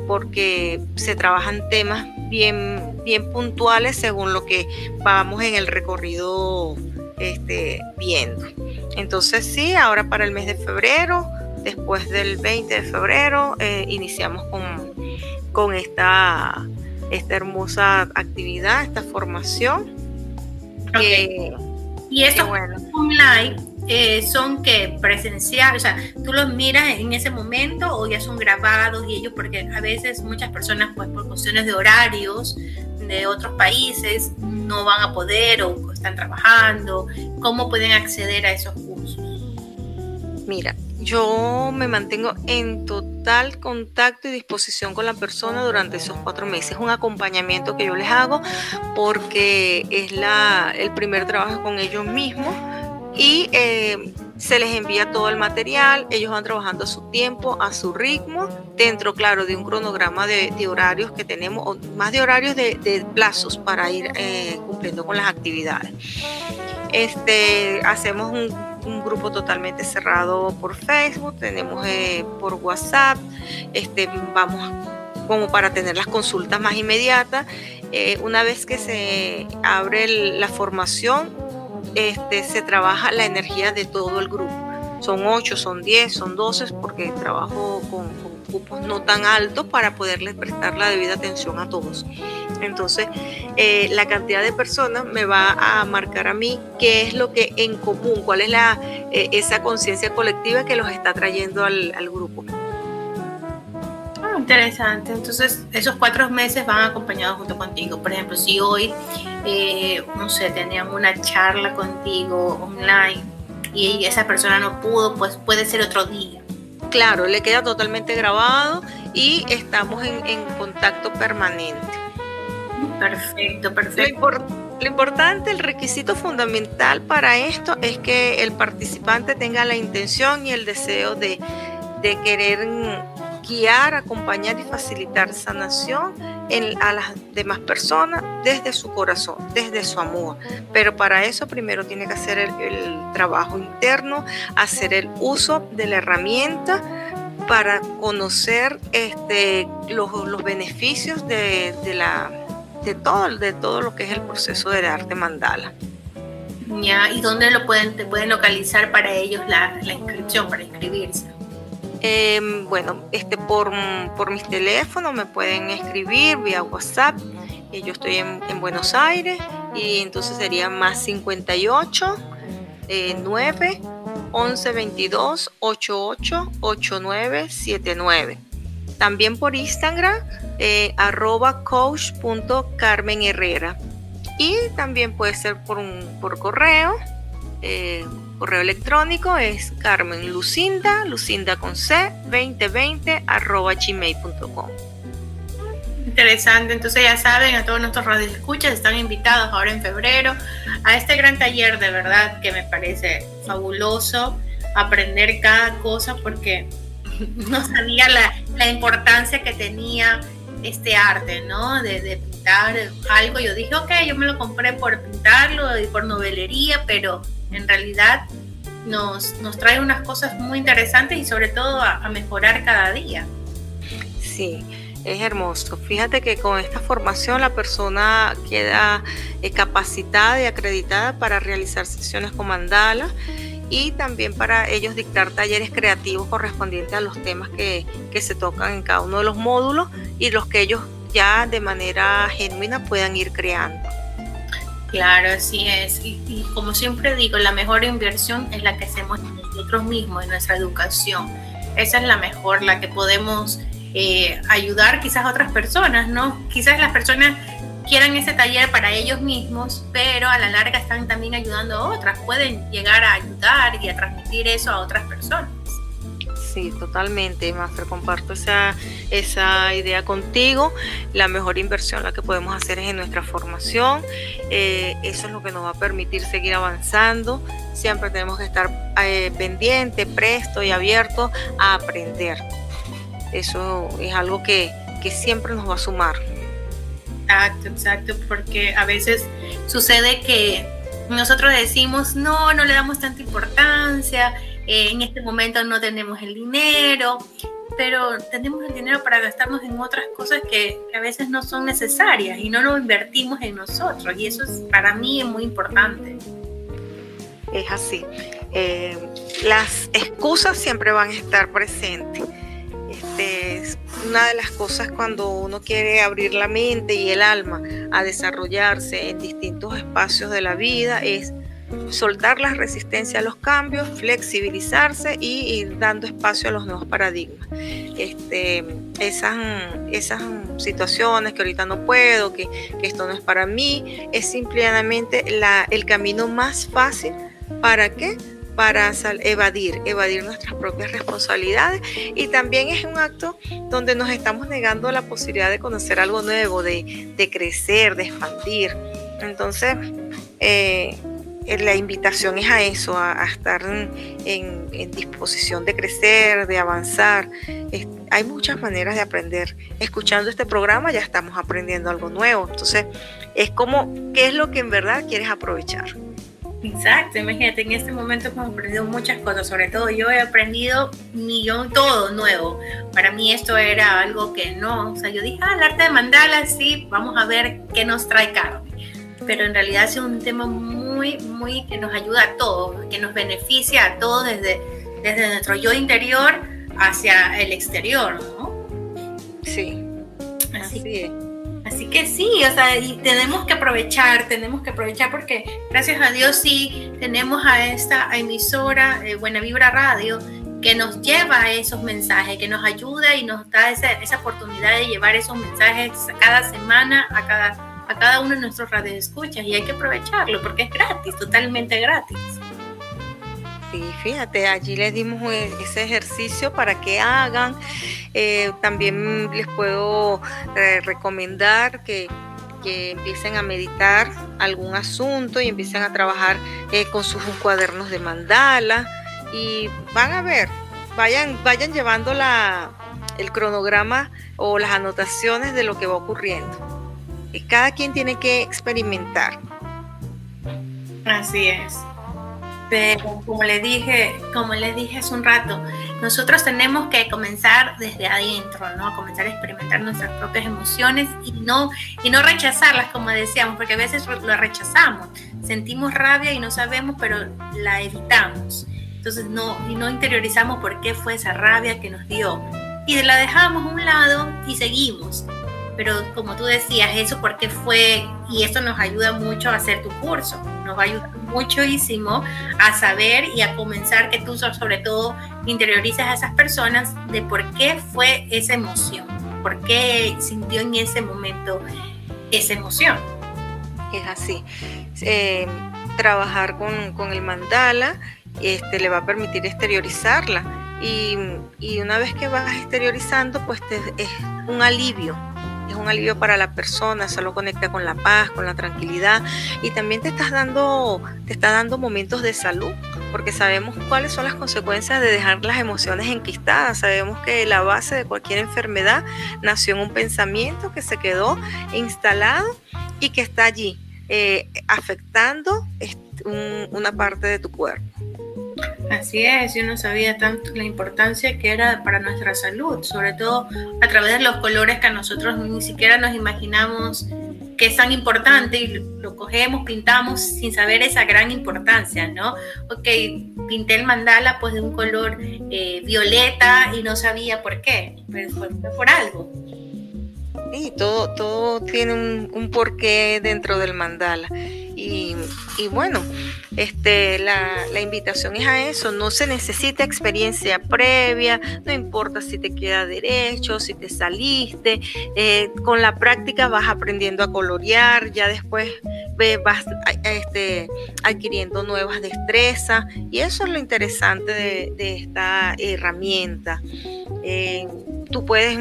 porque se trabajan temas bien, bien puntuales según lo que vamos en el recorrido este, viendo. Entonces sí, ahora para el mes de febrero, después del 20 de febrero, eh, iniciamos con, con esta esta hermosa actividad, esta formación. Eh, y estos bueno. online eh, son que presencial, o sea, tú los miras en ese momento o ya son grabados y ellos, porque a veces muchas personas, pues por cuestiones de horarios de otros países, no van a poder o están trabajando. ¿Cómo pueden acceder a esos cursos? Mira, yo me mantengo en total contacto y disposición con la persona durante esos cuatro meses. Un acompañamiento que yo les hago porque es la, el primer trabajo con ellos mismos y eh, se les envía todo el material. Ellos van trabajando a su tiempo, a su ritmo, dentro, claro, de un cronograma de, horarios que tenemos, o más de horarios de, plazos para ir eh, cumpliendo con las actividades. Este, hacemos un un grupo totalmente cerrado por Facebook, tenemos eh, por WhatsApp, este, vamos como para tener las consultas más inmediatas. Eh, una vez que se abre la formación, este, se trabaja la energía de todo el grupo. Son 8, son 10, son 12, porque trabajo con, con grupos no tan altos para poderles prestar la debida atención a todos. Entonces, eh, la cantidad de personas me va a marcar a mí qué es lo que en común, cuál es la, eh, esa conciencia colectiva que los está trayendo al, grupo. Ah, interesante. Entonces, esos cuatro meses van acompañados junto contigo. Por ejemplo, si hoy, eh, no sé, teníamos una charla contigo online y esa persona no pudo, pues puede ser otro día. Claro, le queda totalmente grabado y estamos en contacto permanente. Perfecto, perfecto. Lo, importante, el requisito fundamental para esto es que el participante tenga la intención y el deseo de, querer guiar, acompañar y facilitar sanación en, a las demás personas desde su corazón, desde su amor. Pero para eso primero tiene que hacer el, trabajo interno, hacer el uso de la herramienta para conocer este, los, beneficios de todo, de todo lo que es el proceso del arte mandala. Ya, ¿y dónde lo pueden, te pueden localizar para ellos la, inscripción, para inscribirse? Em, bueno, este, por, por mis teléfonos me pueden escribir vía WhatsApp. Eh, yo estoy en, Buenos Aires y entonces sería más 58 9 11 22 88 89 79. También por Instagram, eh, arroba coach.carmenherrera. Y también puede ser por, correo. Correo electrónico es Carmen Lucinda, Lucinda con C, 2020 arroba gmail.com. Interesante, entonces ya saben, a todos nuestros radioescuchas están invitados ahora en febrero a este gran taller de verdad que me parece fabuloso aprender cada cosa porque [laughs] no sabía la, la importancia que tenía este arte, ¿no? De, pintar algo. Yo dije, ok, yo me lo compré por pintarlo y por novelería, pero en realidad nos, nos trae unas cosas muy interesantes y sobre todo a, mejorar cada día. Sí, es hermoso. Fíjate que con esta formación la persona queda eh, capacitada y acreditada para realizar sesiones con mandala y también para ellos dictar talleres creativos correspondientes a los temas que, se tocan en cada uno de los módulos y los que ellos ya de manera genuina puedan ir creando. Claro, así es. Y, como siempre digo, la mejor inversión es la que hacemos nosotros mismos, en nuestra educación. Esa es la mejor, la que podemos eh, ayudar quizás a otras personas, ¿no? Quizás las personas quieran ese taller para ellos mismos, pero a la larga están también ayudando a otras, pueden llegar a ayudar y a transmitir eso a otras personas. Sí, totalmente, Master. Comparto esa, esa idea contigo. La mejor inversión la que podemos hacer es en nuestra formación. Eh, eso es lo que nos va a permitir seguir avanzando. Siempre tenemos que estar eh, pendiente, presto y abierto a aprender. Eso es algo que, que siempre nos va a sumar. Exacto, exacto, porque a veces sucede que nosotros decimos, no, no le damos tanta importancia, eh, en este momento no tenemos el dinero, pero tenemos el dinero para gastarnos en otras cosas que, a veces no son necesarias y no lo invertimos en nosotros. Y eso es, para mí es muy importante. Es así. Eh, las excusas siempre van a estar presentes. Este, es una de las cosas cuando uno quiere abrir la mente y el alma a desarrollarse en distintos espacios de la vida es soltar la resistencia a los cambios, flexibilizarse y ir dando espacio a los nuevos paradigmas. Este, esas, esas situaciones que ahorita no puedo, que, esto no es para mí, es simplemente la, el camino más fácil para qué? para evadir, evadir nuestras propias responsabilidades y también es un acto donde nos estamos negando la posibilidad de conocer algo nuevo, de, de crecer, de expandir. Entonces, eh, la invitación es a eso, a, estar en, disposición de crecer, de avanzar. hay muchas maneras de aprender. Escuchando este programa ya estamos aprendiendo algo nuevo. Entonces, es como, ¿qué es lo que en verdad quieres aprovechar? Exacto, imagínate, en este momento hemos aprendido muchas cosas, sobre todo yo he aprendido millón, todo nuevo. Para mí esto era algo que no, o sea, yo dije, ah, el arte de mandala, sí, vamos a ver qué nos trae Carmen. Pero en realidad es un tema muy muy, muy, que nos ayuda a todos, que nos beneficia a todos desde, desde nuestro yo interior hacia el exterior, ¿no? Sí. Así, Así que sí, o sea, y tenemos que aprovechar, tenemos que aprovechar porque gracias a Dios sí tenemos a esta emisora eh, Buena Vibra Radio que nos lleva a esos mensajes, que nos ayuda y nos da esa, esa oportunidad de llevar esos mensajes cada semana a cada a cada uno de nuestros radioescuchas y hay que aprovecharlo porque es gratis, totalmente gratis. Sí, fíjate, allí les dimos e-, ese ejercicio para que hagan. Eh, también les puedo eh, recomendar que, empiecen a meditar algún asunto y empiecen a trabajar eh, con sus cuadernos de mandala y van a ver, vayan, vayan llevando la, el cronograma o las anotaciones de lo que va ocurriendo cada quien tiene que experimentar. Así es. Pero como le dije, como les dije hace un rato, nosotros tenemos que comenzar desde adentro, ¿no? Comenzar a experimentar nuestras propias emociones y no, y no rechazarlas, como decíamos, porque a veces lo rechazamos. Sentimos rabia y no sabemos, pero la evitamos. Entonces no, y no interiorizamos por qué fue esa rabia que nos dio. Y la dejamos a un lado y seguimos pero como tú decías, eso porque fue, y esto nos ayuda mucho a hacer tu curso, nos va a ayudar muchísimo a saber y a comenzar que tú sobre todo interiorices a esas personas de por qué fue esa emoción, por qué sintió en ese momento esa emoción. Es así. Eh, trabajar con, el mandala este, le va a permitir exteriorizarla. Y, y, una vez que vas exteriorizando, pues te, es un alivio es un alivio para la persona, solo conecta con la paz, con la tranquilidad y también te estás dando, te está dando momentos de salud, porque sabemos cuáles son las consecuencias de dejar las emociones enquistadas, sabemos que la base de cualquier enfermedad nació en un pensamiento que se quedó instalado y que está allí eh, afectando una parte de tu cuerpo. Así es, yo no sabía tanto la importancia que era para nuestra salud, sobre todo a través de los colores que a nosotros ni siquiera nos imaginamos que es tan importante y lo cogemos, pintamos sin saber esa gran importancia, ¿no? Ok, pinté el mandala pues de un color eh, violeta y no sabía por qué, pero por algo. Sí, todo, todo tiene un, porqué dentro del mandala. Y, bueno, este, la, invitación es a eso, no se necesita experiencia previa, no importa si te queda derecho, si te saliste, eh, con la práctica vas aprendiendo a colorear, ya después vas este, adquiriendo nuevas destrezas y eso es lo interesante de, esta herramienta. Eh, tú puedes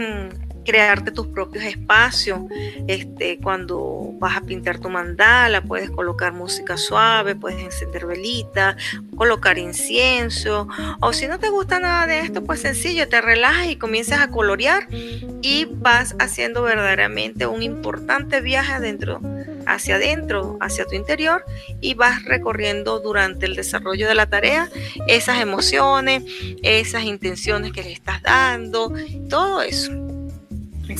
crearte tus propios espacios. Este, cuando vas a pintar tu mandala, puedes colocar música suave, puedes encender velitas, colocar incienso. O si no te gusta nada de esto, pues sencillo, te relajas y comienzas a colorear y vas haciendo verdaderamente un importante viaje adentro, hacia adentro, hacia tu interior y vas recorriendo durante el desarrollo de la tarea esas emociones, esas intenciones que le estás dando, todo eso.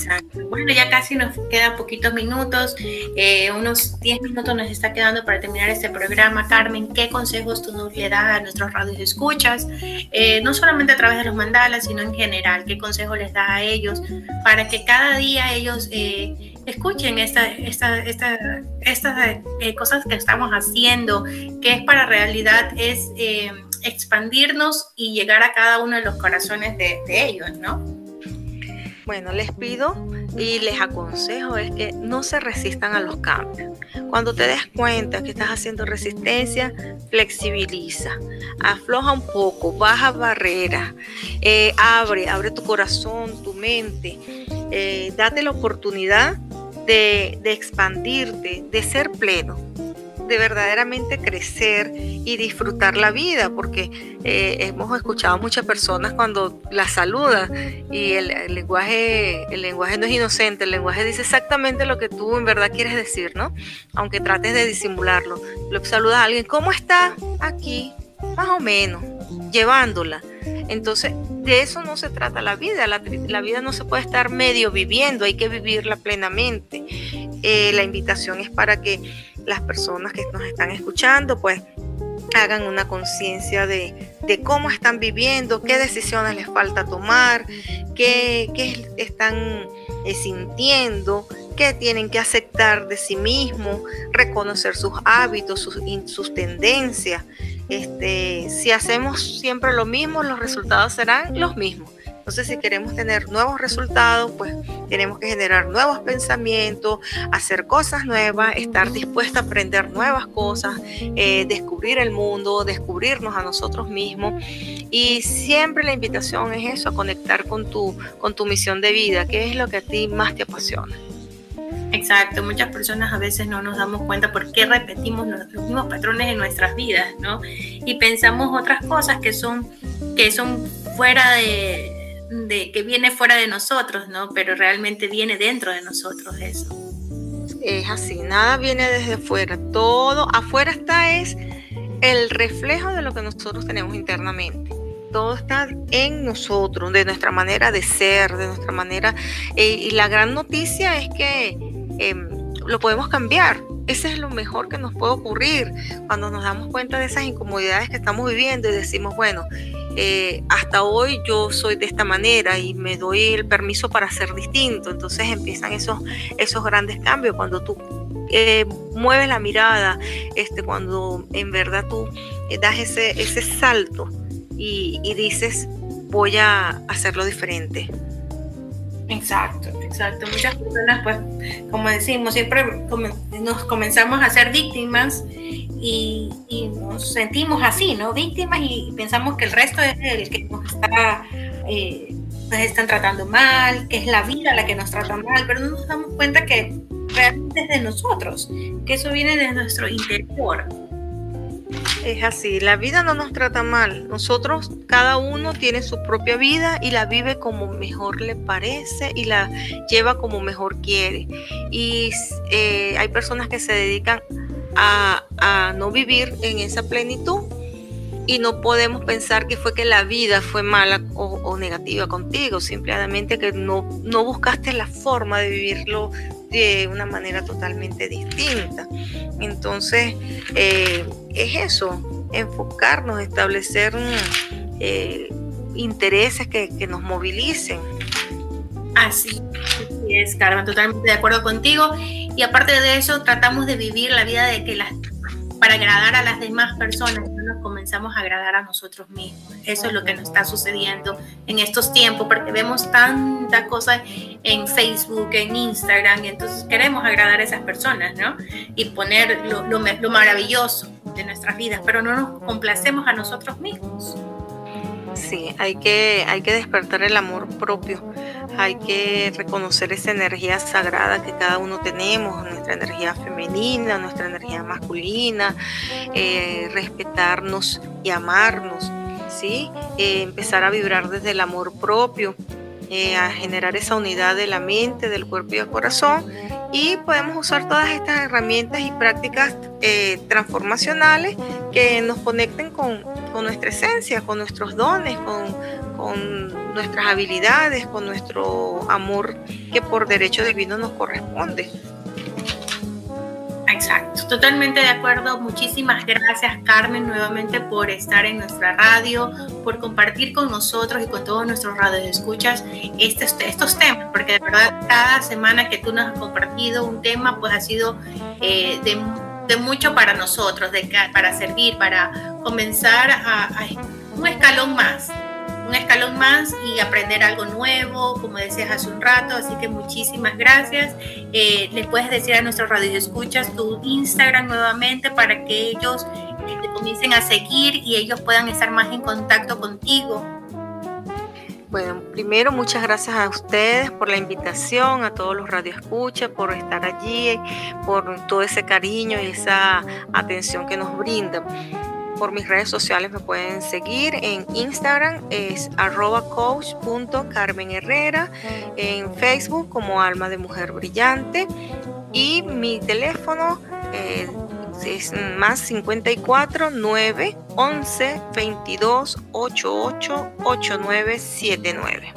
Exacto. Bueno, ya casi nos quedan poquitos minutos, eh, unos 10 minutos nos está quedando para terminar este programa. Carmen, ¿qué consejos tú nos le das a nuestros radios escuchas? Eh, no solamente a través de los mandalas, sino en general, ¿qué consejos les das a ellos para que cada día ellos eh, escuchen estas esta, esta, esta, cosas que estamos haciendo, que es para realidad es expandirnos y llegar a cada uno de los corazones de, de ellos, ¿no? Bueno, les pido y les aconsejo es que no se resistan a los cambios. Cuando te des cuenta que estás haciendo resistencia, flexibiliza, afloja un poco, baja barreras, eh, abre, abre tu corazón, tu mente, eh, date la oportunidad de, de expandirte, de ser pleno de verdaderamente crecer y disfrutar la vida, porque eh, hemos escuchado a muchas personas cuando la saludan y el, lenguaje, el lenguaje no es inocente, el lenguaje dice exactamente lo que tú en verdad quieres decir, ¿no? Aunque trates de disimularlo. Lo a alguien, ¿cómo está? Aquí, más o menos, llevándola. Entonces, de eso no se trata la vida. La, vida no se puede estar medio viviendo, hay que vivirla plenamente. Eh, la invitación es para que las personas que nos están escuchando, pues hagan una conciencia de, cómo están viviendo, qué decisiones les falta tomar, qué, están eh, sintiendo, qué tienen que aceptar de sí mismos, reconocer sus hábitos, sus, sus tendencias. Este, si hacemos siempre lo mismo, los resultados serán los mismos. Entonces, si queremos tener nuevos resultados, pues tenemos que generar nuevos pensamientos, hacer cosas nuevas, estar dispuesta a aprender nuevas cosas, eh, descubrir el mundo, descubrirnos a nosotros mismos. Y siempre la invitación es eso, a conectar con tu, con tu misión de vida, que es lo que a ti más te apasiona. Exacto, muchas personas a veces no nos damos cuenta por qué repetimos los, mismos patrones en nuestras vidas, ¿no? Y pensamos otras cosas que son, que son fuera de, de que viene fuera de nosotros, ¿no? Pero realmente viene dentro de nosotros eso. Es así, nada viene desde fuera, todo afuera está es el reflejo de lo que nosotros tenemos internamente. Todo está en nosotros, de nuestra manera de ser, de nuestra manera. Eh, y la gran noticia es que em, lo podemos cambiar. Ese es lo mejor que nos puede ocurrir cuando nos damos cuenta de esas incomodidades que estamos viviendo y decimos, bueno, eh, hasta hoy yo soy de esta manera y me doy el permiso para ser distinto. Entonces empiezan esos, esos grandes cambios cuando tú eh, mueves la mirada, este, cuando en verdad tú eh, das ese, ese salto y, y dices, voy a hacerlo diferente. Exacto, exacto. Muchas personas, pues, como decimos, siempre nos comenzamos a ser víctimas y, nos sentimos así, ¿no? Víctimas y pensamos que el resto es el que nos está, eh, nos están tratando mal, que es la vida la que nos trata mal, pero no nos damos cuenta que realmente es de nosotros, que eso viene de nuestro interior. Es así, la vida no nos trata mal. Nosotros, cada uno tiene su propia vida y la vive como mejor le parece y la lleva como mejor quiere. Y eh, hay personas que se dedican a, no vivir en esa plenitud y no podemos pensar que fue que la vida fue mala o, negativa contigo, simplemente que no, no buscaste la forma de vivirlo de una manera totalmente distinta. Entonces, eh, es eso, enfocarnos, establecer eh, intereses que, que, nos movilicen. Así, es, Carmen, totalmente de acuerdo contigo. Y aparte de eso, tratamos de vivir la vida de que las para agradar a las demás personas, comenzamos a agradar a nosotros mismos. Eso es lo que nos está sucediendo en estos tiempos, porque vemos tanta cosa en Facebook, en Instagram, y entonces queremos agradar a esas personas, ¿no? Y poner lo, lo maravilloso de nuestras vidas, pero no nos complacemos a nosotros mismos. Sí, hay que, hay que despertar el amor propio, hay que reconocer esa energía sagrada que cada uno tenemos, nuestra energía femenina, nuestra energía masculina, eh, respetarnos y amarnos, ¿sí? Eh, empezar a vibrar desde el amor propio, eh, a generar esa unidad de la mente, del cuerpo y del corazón y podemos usar todas estas herramientas y prácticas transformacionales que nos conecten con, con nuestra esencia, con nuestros dones, con, con nuestras habilidades, con nuestro amor que por derecho divino nos corresponde. Exacto, totalmente de acuerdo. Muchísimas gracias Carmen nuevamente por estar en nuestra radio, por compartir con nosotros y con todos nuestros radios escuchas estos, estos temas, porque de verdad cada semana que tú nos has compartido un tema pues ha sido eh, de de mucho para nosotros, de, para servir, para comenzar a, un escalón más, un escalón más y aprender algo nuevo, como decías hace un rato. Así que muchísimas gracias. Eh, le puedes decir a nuestros radios escuchas tu Instagram nuevamente para que ellos eh, te comiencen a seguir y ellos puedan estar más en contacto contigo. Bueno, primero muchas gracias a ustedes por la invitación, a todos los radioescuchas, por estar allí, por todo ese cariño y esa atención que nos brindan. Por mis redes sociales me pueden seguir en Instagram es arroba coach.carmenherrera, en Facebook como Alma de Mujer Brillante y mi teléfono eh, es más 54 9 11 22 88 8979.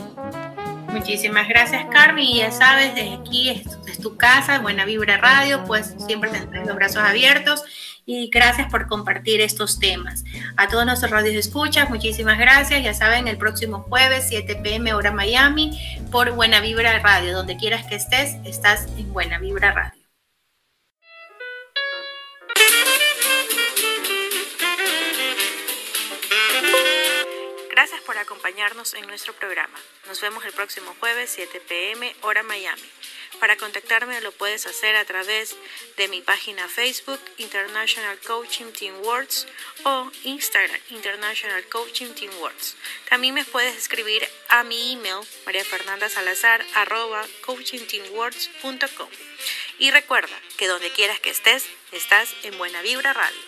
Muchísimas gracias, Carmen. Y ya sabes, desde aquí es, tu casa, Buena Vibra Radio, pues siempre tendrás los brazos abiertos. Y gracias por compartir estos temas. A todos nuestros radios escuchas, muchísimas gracias. Ya saben, el próximo jueves, 7 pm, hora Miami, por Buena Vibra Radio. Donde quieras que estés, estás en Buena Vibra Radio. Gracias por acompañarnos en nuestro programa. Nos vemos el próximo jueves 7 pm hora Miami. Para contactarme lo puedes hacer a través de mi página Facebook International Coaching Team Words o Instagram International Coaching Team Words. También me puedes escribir a mi email mariafernandasalazar arroba coachingteamwords.com. Y recuerda que donde quieras que estés, estás en Buena Vibra Radio.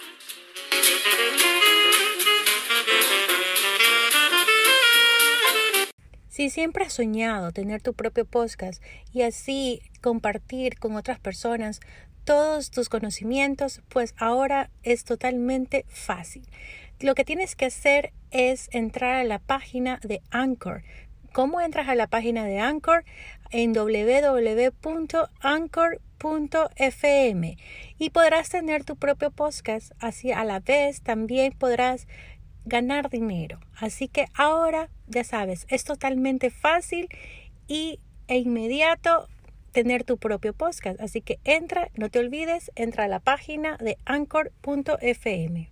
Si siempre has soñado tener tu propio podcast y así compartir con otras personas todos tus conocimientos, pues ahora es totalmente fácil. Lo que tienes que hacer es entrar a la página de Anchor. ¿Cómo entras a la página de Anchor? En www.anchor.fm y podrás tener tu propio podcast. Así a la vez también podrás ganar dinero. Así que ahora, ya sabes, es totalmente fácil y e inmediato tener tu propio podcast. Así que entra, no te olvides, entra a la página de anchor.fm.